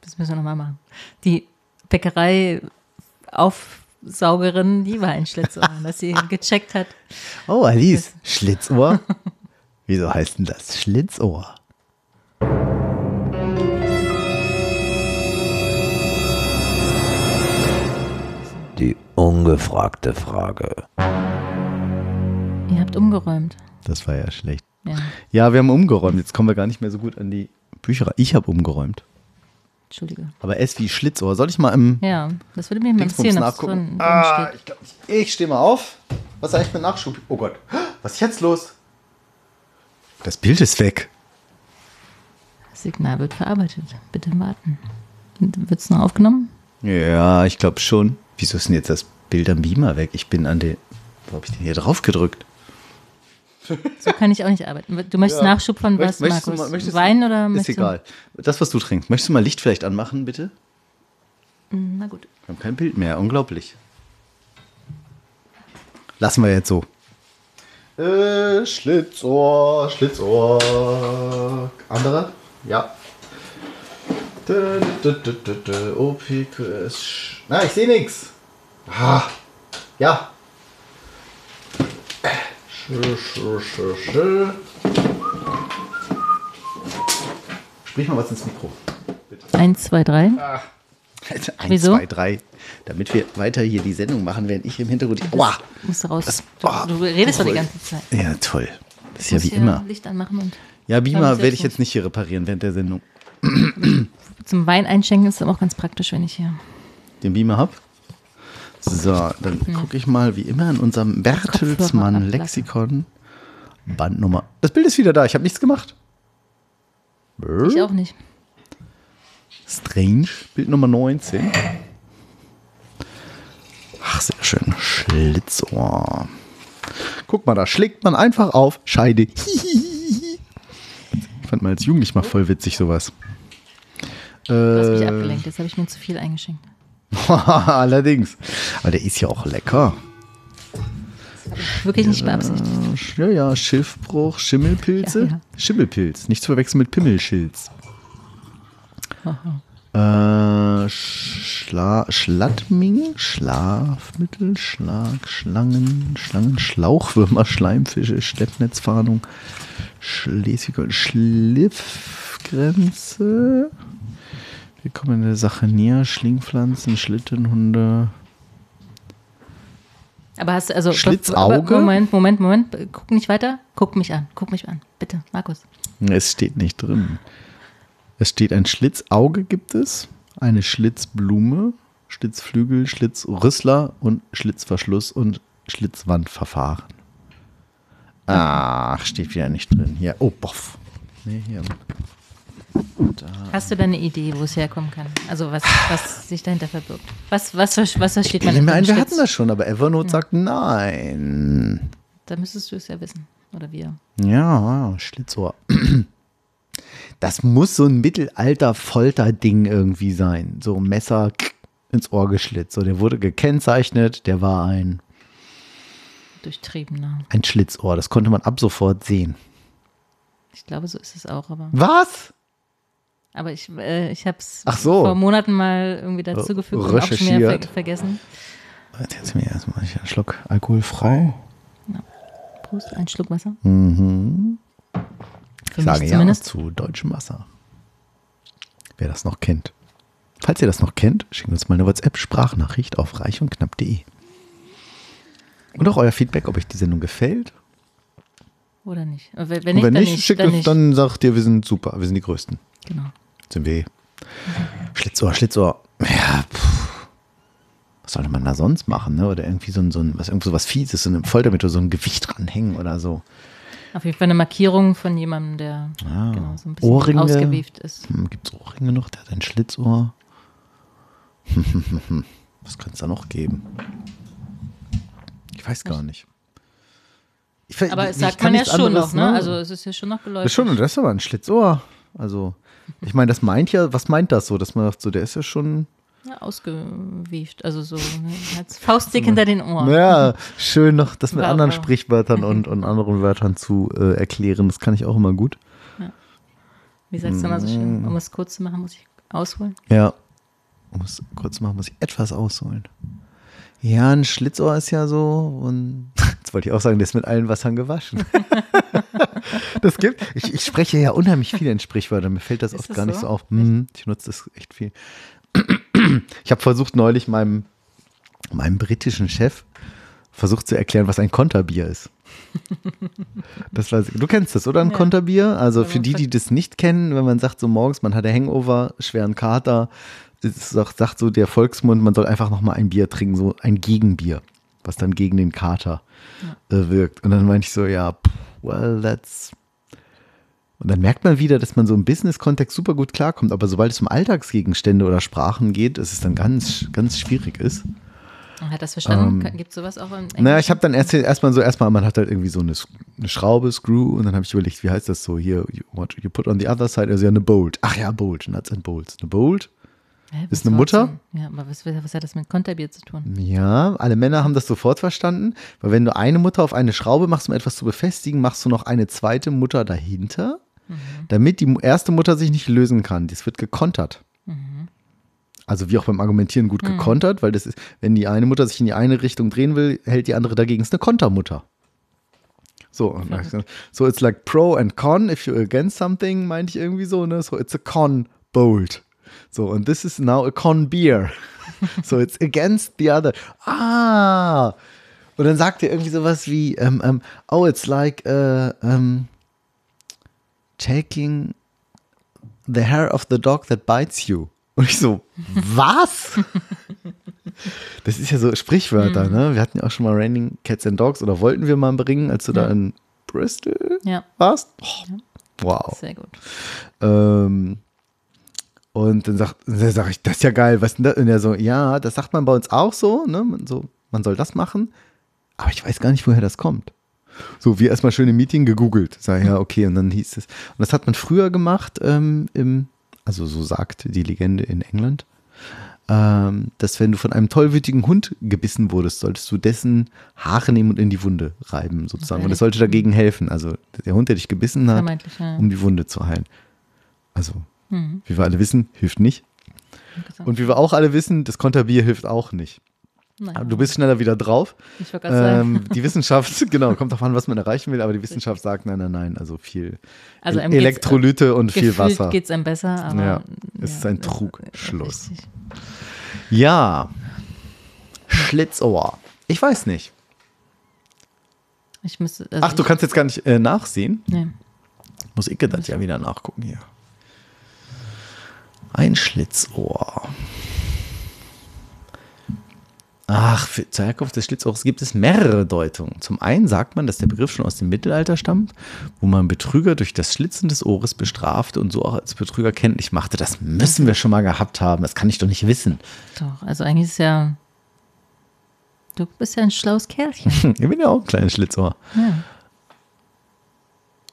Das müssen wir nochmal machen. Die Bäckerei-Aufsaugerin, die war ein Schlitzohr, dass sie gecheckt hat. Oh, Alice, Schlitzohr? Wieso heißt denn das Schlitzohr? Die ungefragte Frage. Ihr habt umgeräumt. Das war ja schlecht. Ja, Ja, wir haben umgeräumt. Jetzt kommen wir gar nicht mehr so gut an die Bücher. Ich habe umgeräumt. Entschuldige. Aber S wie Schlitzohr. Soll ich mal im Ja, das würde mich mal interessieren, nachgucken? drin, drin Ah, ich, ich stehe mal auf. Was ist eigentlich mit Nachschub? Oh Gott. Was ist jetzt los? Das Bild ist weg. Das Signal wird verarbeitet. Bitte warten. Wird es noch aufgenommen? Ja, ich glaube schon. Wieso ist denn jetzt das Bild am Beamer weg? Ich bin an den. Wo habe ich denn hier drauf gedrückt? So kann ich auch nicht arbeiten. Du möchtest Ja. Nachschub von was, Möchtest du Markus? mal- möchtest du- Wein oder Ist möchtest egal. Das, was du trinkst. Möchtest du mal Licht vielleicht anmachen, bitte? Du? Na gut. Wir haben kein Bild mehr. Unglaublich. Lassen wir jetzt so. Äh, Schlitzohr, Schlitzohr. Andere? Ja. OPQS. Na, ich sehe nichts. Ah, ja. Sprich mal was ins Mikro. Eins, zwei, drei. Eins, Wieso? zwei, drei. Damit wir weiter hier die Sendung machen, während ich im Hintergrund. Aua! Musst du raus. Das- du, oh, du redest doch die ganze Zeit. Ja, toll. Das ist ja wie immer. Licht anmachen und Ja, Beamer werde ich jetzt nicht hier reparieren während der Sendung. zum Wein einschenken ist aber auch ganz praktisch, wenn ich hier. Den Beamer hab. So, dann gucke ich mal wie immer in unserem Bertelsmann. Lexikon. Bandnummer. Das Bild ist wieder da. Ich habe nichts gemacht. Ich auch nicht. Strange. Bild Nummer 19. Ach, sehr schön. Schlitzohr. Guck mal, da schlägt man einfach auf Scheide. Ich fand mal als Jugendlich mal voll witzig sowas. Du hast mich Äh, abgelenkt. Jetzt habe ich mir zu viel eingeschenkt. Allerdings. Aber der ist ja auch lecker. Wirklich nicht beabsichtigt. Ja, ja, Schiffbruch, Schimmelpilze. Ja, ja. Schimmelpilz, nicht zu verwechseln mit Pimmelschilz. Äh, Schla Schlattming, Schlafmittel, Schlag, Schlangen, Schlangen, Schlauchwürmer, Schleimfische, Steppnetzfahndung, Schleswig Schliffgrenze. Wir kommen der Sache näher. Schlingpflanzen, Schlittenhunde. Aber hast du, also. Schlitzauge? Moment, Moment, Moment. Guck nicht weiter. Guck mich an. Guck mich an. Bitte, Markus. Es steht nicht drin. Es steht ein Schlitzauge gibt es, eine Schlitzblume, Schlitzflügel, Schlitzrüssler und Schlitzverschluss und Schlitzwandverfahren. Ach, steht wieder nicht drin. Hier, oh, boff. Nee, hier. Hast du da eine Idee, wo es herkommen kann? Also, was, was sich dahinter verbirgt? Was, was, was, was versteht man Ich ein, wir hatten das schon, aber Evernote sagt nein. Da müsstest du es ja wissen. Oder wir. Ja, Schlitzohr. Das muss so ein Mittelalter-Folter-Ding irgendwie sein. So Messer, ins Ohr geschlitzt. So, der wurde gekennzeichnet, der war ein, Durchtriebener. ein Schlitzohr. Das konnte man ab sofort sehen. Ich glaube, so ist es auch, aber. Was? Aber ich, äh, ich habe es so. vor Monaten mal irgendwie dazugefügt und auch schon wieder ver vergessen. Jetzt mir erstmal einen Schluck alkoholfrei. Prost, ein Schluck Wasser. Mhm. Für Ich sage mich ja zumindest. zu deutschem Wasser. Wer das noch kennt. Falls ihr das noch kennt, schickt uns mal eine WhatsApp-Sprachnachricht auf reich und knapp.de. Und auch euer Feedback, ob euch die Sendung gefällt. Oder nicht? Wenn Und nicht, wenn dann nicht, nicht. schickt dann uns, nicht. dann sagt ihr, wir sind super, wir sind die Größten. Genau. Sind wir. eh. Schlitzohr, Schlitzohr. Ja, pff. Was sollte man da sonst machen, ne? Oder irgendwie so ein, so ein was, irgendwo so was Fieses, so eine Foltermittel, so ein Gewicht dranhängen oder so. Auf jeden Fall eine Markierung von jemandem, der Ah. genau, so ein bisschen Ohrringe. ausgewieft ist. Hm, Gibt es Ohrringe noch? Der hat ein Schlitzohr. Was könnte es da noch geben? Ich weiß gar nicht. Ich, Aber ich- es sagt kann man ja schon noch, ne? Also es ist ja schon noch das geläufig. ist schon, das ist aber ein Schlitzohr. Also, ich meine, das meint ja, was meint das so? Dass man sagt, so, der ist ja schon, ja, ausgewieft. Also so ne? als Faustdick hinter den Ohren. ja, schön noch das mit Wow, anderen wow. Sprichwörtern und, und anderen Wörtern zu äh, erklären. Das kann ich auch immer gut. Wie sagst du mal so schön? Um es kurz zu machen, muss ich ausholen. Ja. Um es kurz zu machen, muss ich etwas ausholen. Ja, ein Schlitzohr ist ja so und jetzt wollte ich auch sagen, der ist mit allen Wassern gewaschen. das gibt, ich, ich spreche ja unheimlich viel in Sprichwörtern, mir fällt das Ist oft das gar nicht so? so auf. Hm, ich nutze das echt viel. Ich habe versucht neulich meinem, meinem britischen Chef versucht zu erklären, was ein Konterbier ist. Das war, du kennst das, oder? Ein Ja. Konterbier? Also für die, die das nicht kennen, wenn man sagt, so morgens, man hat ein Hangover, schweren Kater, ist, sagt, so der Volksmund, man soll einfach nochmal ein Bier trinken, so ein Gegenbier, was dann gegen den Kater äh, wirkt. Und dann meinte ich so, ja, pff, well, that's. Und dann merkt man wieder, dass man so im Business-Kontext super gut klarkommt, aber sobald es um Alltagsgegenstände oder Sprachen geht, ist es dann ganz, ganz schwierig ist. Hat das verstanden? Ähm, Gibt es sowas auch im Naja, ich habe dann erst erstmal so, erstmal, man hat halt irgendwie so eine, eine Schraube, Screw, und dann habe ich überlegt, wie heißt das so hier, you, what you put on the other side, also ja, eine Bolt. Ach ja, Bolt, Nuts and Bolts. Eine Bolt? Hä, ist eine Mutter? Ja, aber was, was hat das mit Konterbier zu tun? Ja, alle Männer haben das sofort verstanden, weil wenn du eine Mutter auf eine Schraube machst, um etwas zu befestigen, machst du noch eine zweite Mutter dahinter, damit die erste Mutter sich nicht lösen kann. Das wird gekontert. Also wie auch beim Argumentieren gut gekontert, weil das ist, wenn die eine Mutter sich in die eine Richtung drehen will, hält die andere dagegen. Ist eine Kontermutter. So, so it's like pro and con. If you're against something, meinte ich irgendwie so, ne? So it's a con bolt. So, und this is now a con beer. so it's against the other. Ah! Und dann sagt er irgendwie sowas wie, ähm, ähm, oh, it's like äh, ähm, taking the hair of the dog that bites you. Und ich so, was? Das ist ja so Sprichwörter, ne? Wir hatten ja auch schon mal Raining Cats and Dogs oder wollten wir mal bringen, als du da in Bristol Ja, warst. Oh, wow. sehr gut. Ähm, und dann sagt, dann sag ich, das ist ja geil, was denn das? Und er so, ja, das sagt man bei uns auch so, ne? Man, so, man soll das machen, aber ich weiß gar nicht, woher das kommt. So, wir erstmal schön im Meeting gegoogelt. Sag ja, okay, und dann hieß es. Und das hat man früher gemacht, ähm, im, also so sagt die Legende in England, ähm, dass wenn du von einem tollwütigen Hund gebissen wurdest, solltest du dessen Haare nehmen und in die Wunde reiben, sozusagen. Und das sollte dagegen helfen. Also der Hund, der dich gebissen hat, ja. um die Wunde zu heilen. Also, Mhm. wie wir alle wissen, hilft nicht. Und wie wir auch alle wissen, das Konterbier hilft auch nicht. Aber du bist schneller wieder drauf. ich wollte. Ähm, die Wissenschaft, genau, kommt darauf an, was man erreichen will, aber die Wissenschaft sagt, nein, nein, nein, also viel Also Elektrolyte und viel Gefühlt Wasser. geht es einem besser, aber. Ja, es ist ein das Trugschluss. richtig. Ja, Schlitzohr. Ich weiß nicht. Ich müsste. Also Ach, du kannst jetzt gar nicht äh, nachsehen? Nee. Muss ich das ja wieder nachgucken hier. Ein Schlitzohr. Ach, für, zur Herkunft des Schlitzohrs gibt es mehrere Deutungen. Zum einen sagt man, dass der Begriff schon aus dem Mittelalter stammt, wo man Betrüger durch das Schlitzen des Ohres bestrafte und so auch als Betrüger kenntlich machte. Das müssen wir schon mal gehabt haben. Das kann ich doch nicht wissen. Doch, also eigentlich ist ja. Du bist ja ein schlaues Kerlchen. Ich bin ja auch ein kleines Schlitzohr. Ja.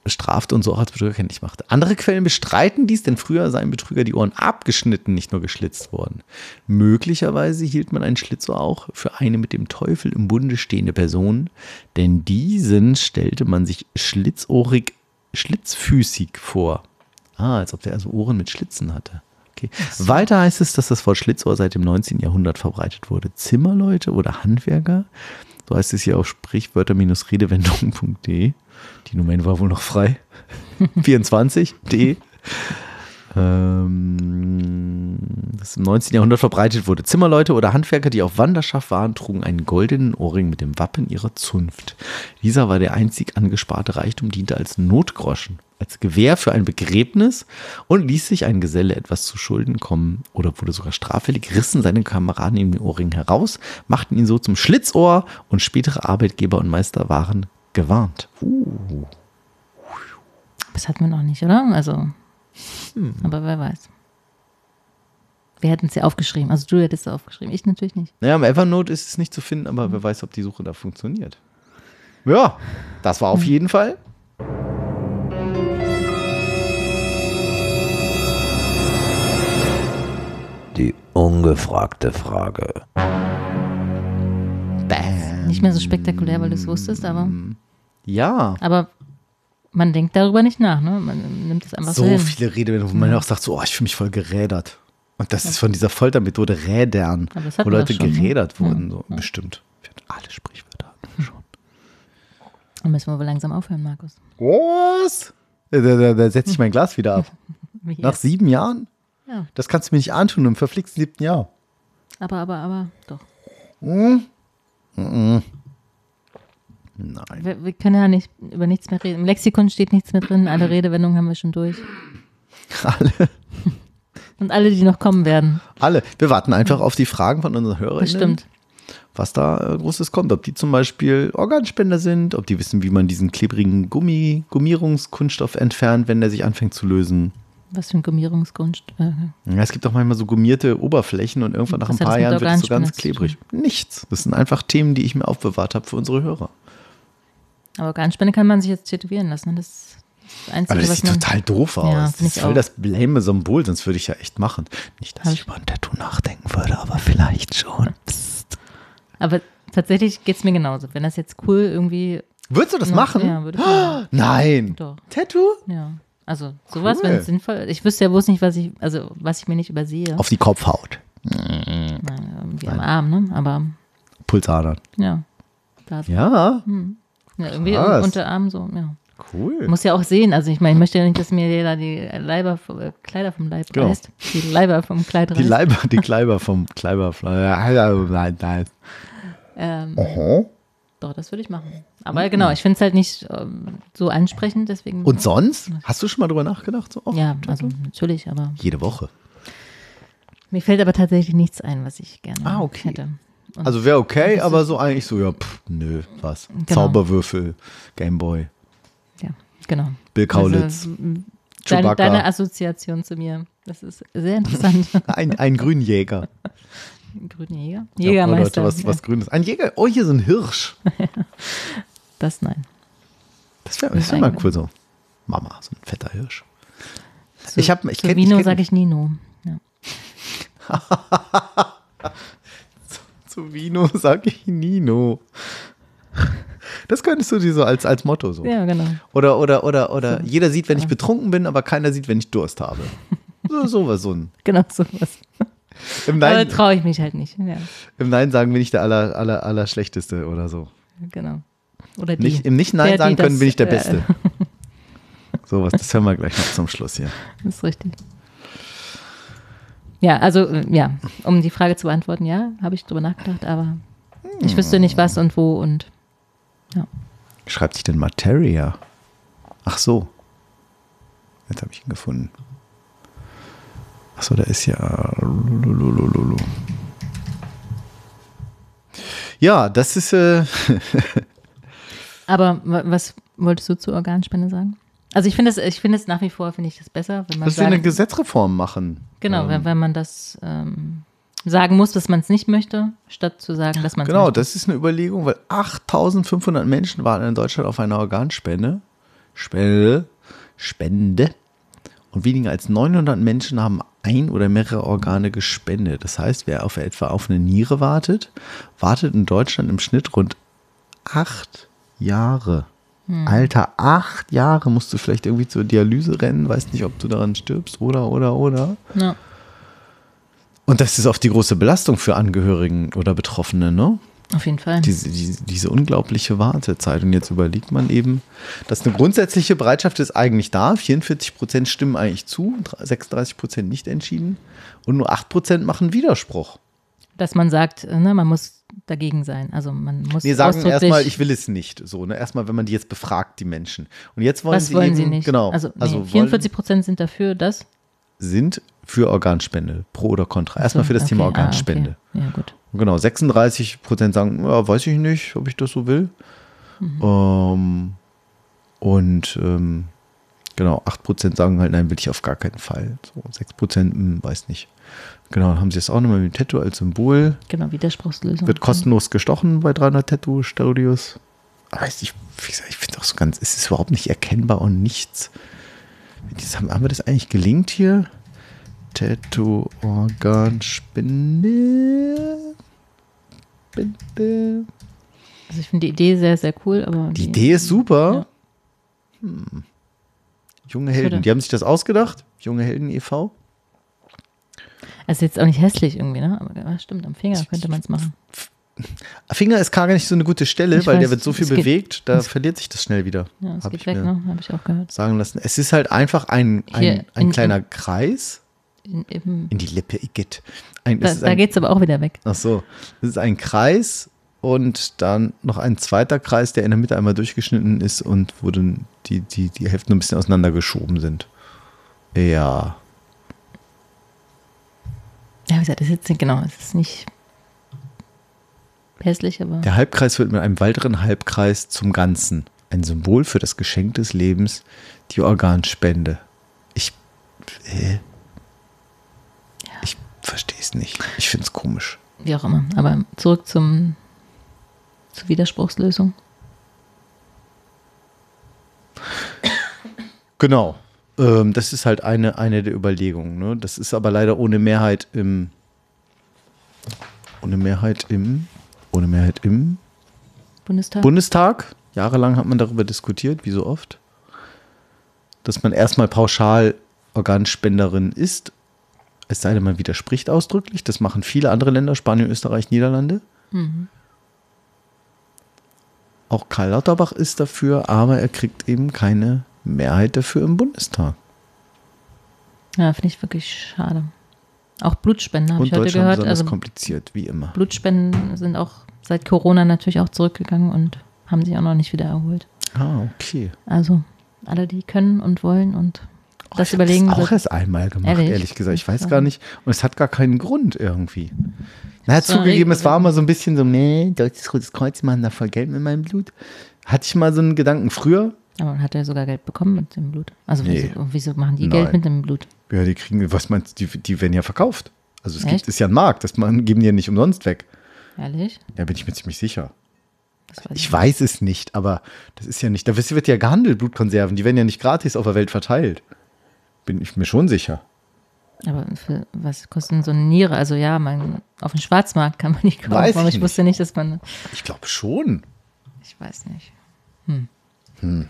Bestrafte und so auch als Betrüger kenntlich machte. Andere Quellen bestreiten dies, denn früher seien Betrüger die Ohren abgeschnitten, nicht nur geschlitzt worden. Möglicherweise hielt man einen Schlitzohr auch für eine mit dem Teufel im Bunde stehende Person, denn diesen stellte man sich schlitzohrig, schlitzfüßig vor. Ah, als ob der also Ohren mit Schlitzen hatte. Okay. Weiter heißt es, dass das Wort Schlitzohr seit dem 19. Jahrhundert verbreitet wurde. Zimmerleute oder Handwerker, so heißt es hier auf sprichwörter-redewendungen.de. Die Domain war wohl noch frei. 24.de. Ähm, das im 19. Jahrhundert verbreitet wurde. Zimmerleute oder Handwerker, die auf Wanderschaft waren, trugen einen goldenen Ohrring mit dem Wappen ihrer Zunft. Dieser war der einzig angesparte Reichtum, diente als Notgroschen, als Gewähr für ein Begräbnis und ließ sich ein Geselle etwas zu Schulden kommen oder wurde sogar straffällig, rissen seine Kameraden ihm den Ohrring heraus, machten ihn so zum Schlitzohr und spätere Arbeitgeber und Meister waren gewarnt. Uh. Das hatten wir noch nicht, oder? Also, Hm. aber wer weiß. Wir hätten es ja aufgeschrieben. Also du hättest es aufgeschrieben. Ich natürlich nicht. Naja, im Evernote ist es nicht zu finden, aber wer weiß, ob die Suche da funktioniert. Ja, das war auf jeden Fall. Die ungefragte Frage. Nicht mehr so spektakulär, weil du es wusstest, aber, Ja, aber man denkt darüber nicht nach. Ne? Man nimmt es einfach so, so viele Redewendungen, wo man auch sagt, so, oh, ich fühle mich voll gerädert. Und das ist von dieser Foltermethode Rädern, wo Leute schon, ne? gerädert wurden. Ja, So. Bestimmt. Wir hatten alle Sprichwörter hatten wir schon. Dann müssen wir wohl langsam aufhören, Markus. Was? Da, da, da setze ich mein Glas wieder ab. Nach sieben Jahren? Ja. Das kannst du mir nicht antun im verflixten siebten Jahr. Aber, aber, aber, doch. Nein. Wir, wir können ja nicht über nichts mehr reden. Im Lexikon steht nichts mehr drin. Alle Redewendungen haben wir schon durch. Alle. Und alle, die noch kommen werden. Alle. Wir warten einfach auf die Fragen von unseren Hörern. Stimmt. was da äh, Großes kommt. Ob die zum Beispiel Organspender sind, ob die wissen, wie man diesen klebrigen Gummi, Gummierungskunststoff entfernt, wenn der sich anfängt zu lösen. Was für ein Gummierungskunst. Äh, Ja, es gibt auch manchmal so gummierte Oberflächen und irgendwann nach ein paar Jahren wird es so ganz klebrig. Nichts. Das sind einfach Themen, die ich mir aufbewahrt habe für unsere Hörer. aber Organspende kann man sich jetzt tätowieren lassen. Ne? Das ist das Einzige, Aber das sieht total doof aus. Ja, das ist voll auch. das blame Symbol, sonst würde ich ja echt machen. Nicht, dass Hab ich über ein Tattoo nachdenken würde, aber vielleicht schon. Psst. Aber tatsächlich geht es mir genauso. Wenn das jetzt cool irgendwie. Würdest du das Ja, machen? Ja, würde ich machen. Nein. Doch. Tattoo? Ja. Also sowas, Cool. wenn es sinnvoll ist. Ich wüsste ja bloß nicht, was ich, also was ich mir nicht übersehe. Auf die Kopfhaut. Na, irgendwie am Arm, ne? Aber Pulsadern. ja. Da so. Ja, Ja, irgendwie Krass. unter Arm so, ja. cool. Muss ja auch sehen. Also ich meine, ich möchte ja nicht, dass mir jeder die Leiber, äh, Kleider vom Leib Genau. reißt. Die Leiber vom Kleid reißt. Die Leiber, die Kleiber vom Kleiber. Ja, Nein, nein. ähm, Aha. Doch, das würde ich machen. Aber genau, ich finde es halt nicht ähm, so ansprechend, deswegen. Und sonst? Hast du schon mal drüber nachgedacht? So, oh, ja, also natürlich, aber Jede Woche. mir fällt aber tatsächlich nichts ein, was ich gerne Ah, okay. hätte. Und Also wäre okay, aber so eigentlich so, ja, pff, nö, was. Genau. Zauberwürfel, Gameboy, ja, genau. Bill Kaulitz, Also, m- Chewbacca. deine, deine Assoziation zu mir, das ist sehr interessant. ein, ein Grünjäger. Grüne Jäger? Ja, Jägermeister. Leute, was, was Grünes. Ein Jäger. Oh, hier so ein Hirsch. Ja, das nein. Das wäre wär mal cool so. Mama, so ein fetter Hirsch. Zu, Ich hab- ich kenn- Vino sage ich Nino. Ja. Zu Vino sag ich Nino. Das könntest du dir so als, als Motto so. ja, genau. Oder, oder, oder, oder jeder sieht, wenn ich betrunken bin, aber keiner sieht, wenn ich Durst habe. So, sowas, so ein. Genau sowas. Im Aber Nein, traue ich mich halt nicht. Ja, im Nein sagen bin ich der aller, aller, aller Schlechteste oder so. genau. Oder die. Nicht, Im Nicht-Nein sagen können das, bin ich der äh, Beste. Sowas, das hören wir gleich noch zum Schluss hier. Das ist richtig. Ja, also, äh, ja, um die Frage zu beantworten, ja, habe ich drüber nachgedacht, aber ich wüsste nicht was und wo und Wie schreibt sich denn Materia? Ach so. Jetzt habe ich ihn gefunden. Ach so, da ist ja. Ja, das ist. Äh, Aber wa- was wolltest du zur Organspende sagen? Also ich finde es, ich finde es nach wie vor finde ich das besser, wenn man dass wir eine sagt, Gesetzreform machen. genau, Ähm, wenn, wenn man das ähm, sagen muss, dass man es nicht möchte, statt zu sagen, dass man es Genau, möchte. das ist eine Überlegung, weil 8500 Menschen waren in Deutschland auf einer Organspende. Spende, Spende. Und weniger als 900 Menschen haben ein oder mehrere Organe gespendet. Das heißt, wer auf etwa auf eine Niere wartet, wartet in Deutschland im Schnitt rund acht Jahre. Alter, acht Jahre musst du vielleicht irgendwie zur Dialyse rennen, weiß nicht, ob du daran stirbst oder, oder, oder. Ja. Und das ist oft die große Belastung für Angehörigen oder Betroffene, ne? Auf jeden Fall. Diese, diese, diese unglaubliche Wartezeit. Und jetzt überlegt man eben, dass eine grundsätzliche Bereitschaft ist eigentlich da. 44 Prozent stimmen eigentlich zu, 36 Prozent nicht entschieden. Und nur 8 Prozent machen Widerspruch. Dass man sagt, ne, man muss dagegen sein. Also man muss Nee, sagen erstmal, ich will es nicht. So, ne? Erstmal, wenn man die jetzt befragt, die Menschen. Und jetzt wollen Was sie wollen eben, sie nicht? Genau. Also, nee, also wollen, 44 Prozent sind dafür, dass. sind für Organspende, pro oder contra. Erstmal für das okay, Thema ah, Organspende. okay. Ja, gut. Genau, 36 Prozent sagen, ja, weiß ich nicht, ob ich das so will. Mhm. Ähm, und ähm, genau, 8 Prozent sagen halt, nein, will ich auf gar keinen Fall. So, 6 Prozent, hm, weiß nicht. Genau, dann haben sie es auch nochmal mit dem Tattoo als Symbol. Genau, Widerspruchslösung. Wird kostenlos gestochen bei 300 Tattoo-Studios. Aber ich, gesagt, ich finde auch so ganz, es ist überhaupt nicht erkennbar und nichts. Haben wir das eigentlich gelingt hier? Tattoo-Organspende. Spende. Also ich finde die Idee sehr, sehr cool, aber. Die Idee ist super. Ja. Hm. Junge Helden, die haben sich das ausgedacht. Junge Helden e.V. Also jetzt auch nicht hässlich irgendwie, ne? Aber ja, stimmt, am Finger könnte man es machen. Finger ist gar nicht so eine gute Stelle, Ich weil der weiß, wird so viel es geht- bewegt, da verliert sich das schnell wieder. Ja, es Hab geht ich weg, ne? Habe ich auch gehört. sagen lassen. Es ist halt einfach ein, Hier ein, ein in- kleiner Kreis In, in die Lippe, Igitt. Ein, da da geht es aber auch wieder weg. Ach so, das ist ein Kreis und dann noch ein zweiter Kreis, der in der Mitte einmal durchgeschnitten ist und wo dann die, die, die Hälften ein bisschen auseinandergeschoben sind. Ja. Ja, wie gesagt, das ist jetzt nicht, genau, es ist nicht hässlich, aber Der Halbkreis wird mit einem weiteren Halbkreis zum Ganzen. Ein Symbol für das Geschenk des Lebens, die Organspende. Ich. Äh, ich verstehe es nicht. Ich finde es komisch. wie auch immer. Aber zurück zum zur Widerspruchslösung. Genau. Ähm, das ist halt eine, eine der Überlegungen. Ne? Das ist aber leider ohne Mehrheit im. Ohne Mehrheit im. Ohne Mehrheit im Bundestag. Bundestag. Jahrelang hat man darüber diskutiert, wie so oft, dass man erstmal pauschal Organspenderin ist. Es sei denn, man widerspricht ausdrücklich. Das machen viele andere Länder, Spanien, Österreich, Niederlande. Auch Karl Lauterbach ist dafür, aber er kriegt eben keine Mehrheit dafür im Bundestag. ja, finde ich wirklich schade. Auch Blutspenden habe ich heute gehört. besonders Also kompliziert, wie immer. Blutspenden sind auch seit Corona natürlich auch zurückgegangen und haben sich auch noch nicht wieder erholt. Ah, okay. Also alle, die können und wollen und das ich überlegen. Das auch erst einmal gemacht, Ehrlich? ehrlich gesagt. Ich weiß Ja. gar nicht. Und es hat gar keinen Grund irgendwie. Na, hat zugegeben, es war immer so ein bisschen so, nee, Deutsches Rotes Kreuz, machen da voll Geld mit meinem Blut. Hatte ich mal so einen Gedanken früher. aber man hat ja sogar Geld bekommen mit dem Blut. Also Nee. wieso, wieso machen die Nein. Geld mit dem Blut? Ja, die kriegen, was meinst du, die, die werden ja verkauft. Also es gibt, ist ja ein Markt, das man, geben die ja nicht umsonst weg. Ehrlich? Da bin ich mir ziemlich sicher. Weiß Ich weiß es nicht, aber das ist ja nicht, da wird ja gehandelt, Blutkonserven, die werden ja nicht gratis auf der Welt verteilt. Bin ich mir schon sicher. Aber für, was kostet denn so eine Niere? Also ja, man, auf dem Schwarzmarkt kann man nicht kaufen, Weiß aber ich ich wusste nicht, dass man. Ich glaube schon. Ich weiß nicht. Hm.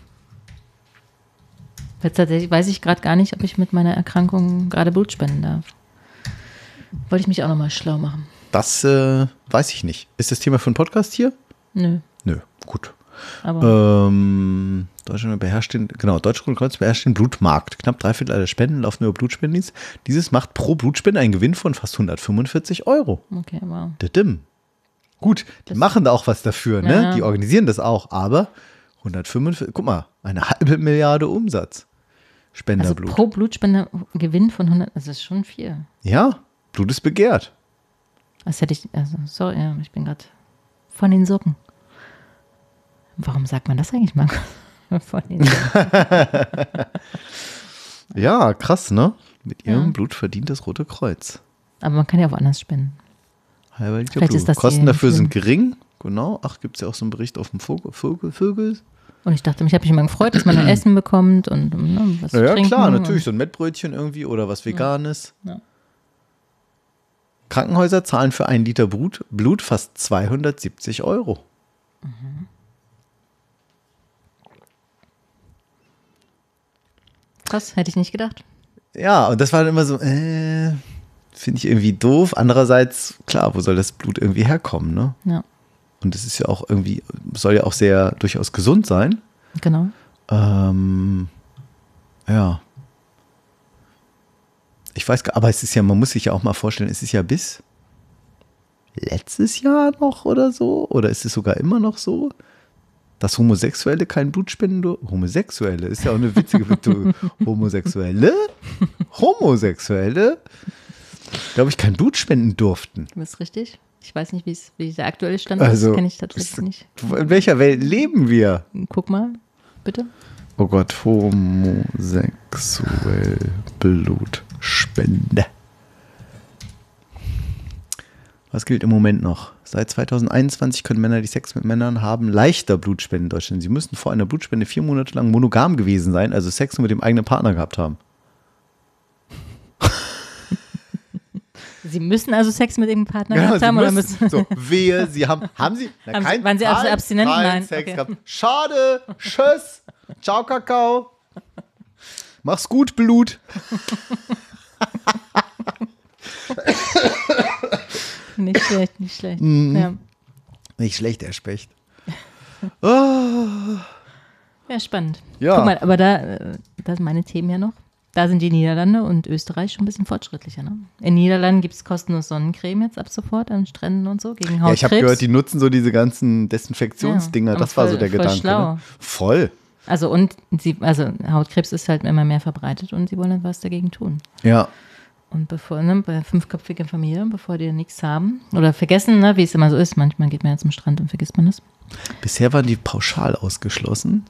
Jetzt tatsächlich weiß ich gerade gar nicht, ob ich mit meiner Erkrankung gerade Blut spenden darf. Wollte ich mich auch nochmal schlau machen. Das äh, weiß ich nicht. Ist das Thema für einen Podcast hier? Nö. Nö, gut. Aber Ähm, Deutschland beherrscht den, genau, Deutschland Kreuz beherrscht den Blutmarkt. Knapp drei Viertel aller Spenden laufen über Blutspendendienst. Dieses macht pro Blutspende einen Gewinn von fast 145 Euro. okay, wow. Didim. Gut, die Das- machen da auch was dafür, ne? Ja. Die organisieren das auch, aber 145, guck mal, eine halbe Milliarde Umsatz. Also Spenderblut. pro Blutspender Gewinn von 100, das ist schon viel. ja, Blut ist begehrt. Das hätte ich, also sorry, ich bin gerade von den Socken. Warum sagt man das eigentlich mal? von den. Ja, krass, ne? Mit ihrem Ja. Blut verdient das Rote Kreuz. Aber man kann ja auch woanders spenden. Halber Liter Vielleicht Blut. ist das Kosten dafür sind gering. Genau. Ach, gibt es ja auch so einen Bericht auf dem Vogel. Vögel, Vögel. Und ich dachte, ich habe mich immer gefreut, dass man ein Essen bekommt und ne, was Ja, zu ja trinken. klar, natürlich. So ein Mettbrötchen irgendwie oder was Veganes. Ja. Krankenhäuser zahlen für einen Liter Blut, Blut fast 270 Euro. Krass, hätte ich nicht gedacht. Ja, und das war dann immer so, äh, finde ich irgendwie doof. Andererseits, klar, wo soll das Blut irgendwie herkommen, ne? Ja, Und es ist ja auch irgendwie, soll ja auch sehr durchaus gesund sein. genau. Ähm, ja. Ich weiß gar, aber es ist ja, man muss sich ja auch mal vorstellen, es ist ja bis letztes Jahr noch oder so, oder ist es sogar immer noch so, dass Homosexuelle kein Blut spenden durften? Homosexuelle ist ja auch eine witzige Betonung. Homosexuelle? Homosexuelle? Glaube ich, kein Blut spenden durften. Du bist richtig. Ich weiß nicht, wie der aktuelle Stand ist. Also, Kenne ich tatsächlich nicht. In welcher Welt leben wir? Guck mal, bitte. Oh Gott, homosexuell Blutspende. Was gilt im Moment noch? Seit 2021 können Männer, die Sex mit Männern haben, leichter Blutspenden in Deutschland. Sie müssen vor einer Blutspende vier Monate lang monogam gewesen sein, also Sex nur mit dem eigenen Partner gehabt haben. Sie müssen also Sex mit dem Partner Genau, gehabt haben oder müssen, müssen. so, wehe, sie haben, haben sie, na, Haben sie- waren sie kein- abstinent? kein Nein, Sex okay. gehabt. Schade, tschüss, ciao Kakao. Mach's gut, Blut. Nicht schlecht, nicht schlecht. Mhm. Ja. Nicht schlecht, der Specht. Oh. ja, spannend. Ja. Guck mal, aber da, äh, da sind meine Themen ja noch. Da sind die Niederlande und Österreich schon ein bisschen fortschrittlicher. Ne? In Niederlanden gibt es kostenlos Sonnencreme jetzt ab sofort an Stränden und so gegen Hautkrebs. Ja, ich habe gehört, die nutzen so diese ganzen Desinfektionsdinger. Ja, das aber war so voll- der voll Gedanke. schlau. Ne? Voll. Also und sie, also Hautkrebs ist halt immer mehr verbreitet und sie wollen was dagegen tun. Ja. Und bevor, ne, bei fünfköpfiger Familie, bevor die nichts haben oder vergessen, ne, wie es immer so ist, manchmal geht man ja zum Strand und vergisst man es. Bisher waren die pauschal ausgeschlossen.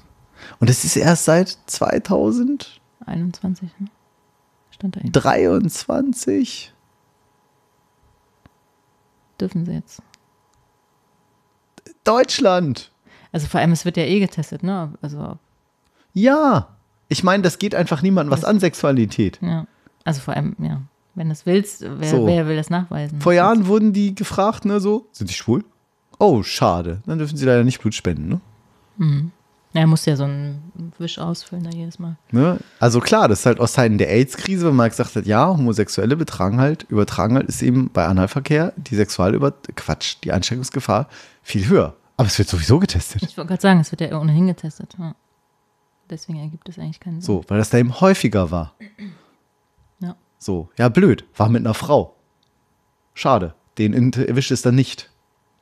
Und es ist erst seit 2023. 21, ne? Stand da eben. Dürfen sie jetzt. Deutschland. Also vor allem, es wird ja eh getestet, ne? Also, Ja. Ich meine, das geht einfach niemandem was an Sexualität. ja. Also vor allem, ja. Wenn du es willst, wer, So. wer will das nachweisen? Vor Jahren wurden die gefragt, ne, so, sind sie schwul? Oh, schade. Dann dürfen sie leider nicht Blut spenden, ne? Ja, musst ja so einen Wisch ausfüllen da jedes Mal. ne? Also klar, das ist halt aus Zeiten der AIDS-Krise, wenn man gesagt hat, ja, Homosexuelle betragen halt, übertragen halt, ist eben bei Analverkehr die Sexualüber Quatsch, die Ansteckungsgefahr viel höher. Aber es wird sowieso getestet. Ich wollte gerade sagen, es wird ja ohnehin getestet. Ja. Deswegen ergibt es eigentlich keinen Sinn. So, weil das da eben häufiger war. Ja. So, ja, blöd. War mit einer Frau. Schade. Den erwischt es dann nicht.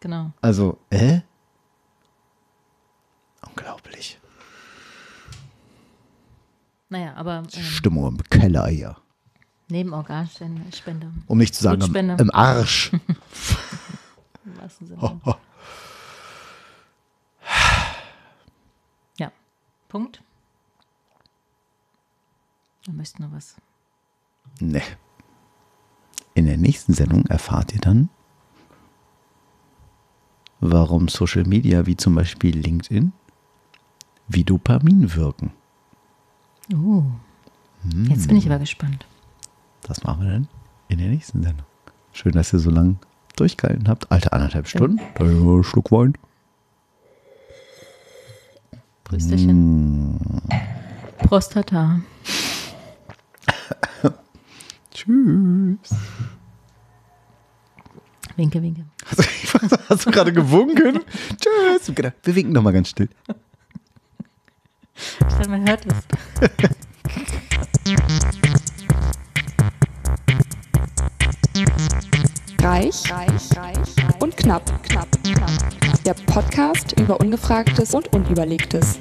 Genau. Also, äh? Unglaublich. Naja, aber ähm, Stimmung im Keller hier. neben Organspende, Um nicht zu sagen, im, im Arsch. im wahrsten Sinne. Ja. Punkt. Du möchtest noch was. Nee. In der nächsten Sendung erfahrt ihr dann, warum Social Media wie zum Beispiel LinkedIn wie Dopamin wirken. Uh. Jetzt bin ich aber gespannt. Das machen wir dann in der nächsten Sendung. Schön, dass ihr so lange durchgehalten habt. Alte anderthalb Stunden. Da ja, Schluck Wein. Prösterchen. Prostata. Tschüss. Winke, winke. Hast du, hast du gerade gewunken? Tschüss. Gedacht, Wir winken nochmal ganz still. Ich dachte, man hört es. Reich, reich, reich und knapp, knapp, knapp. Der Podcast über Ungefragtes und Unüberlegtes.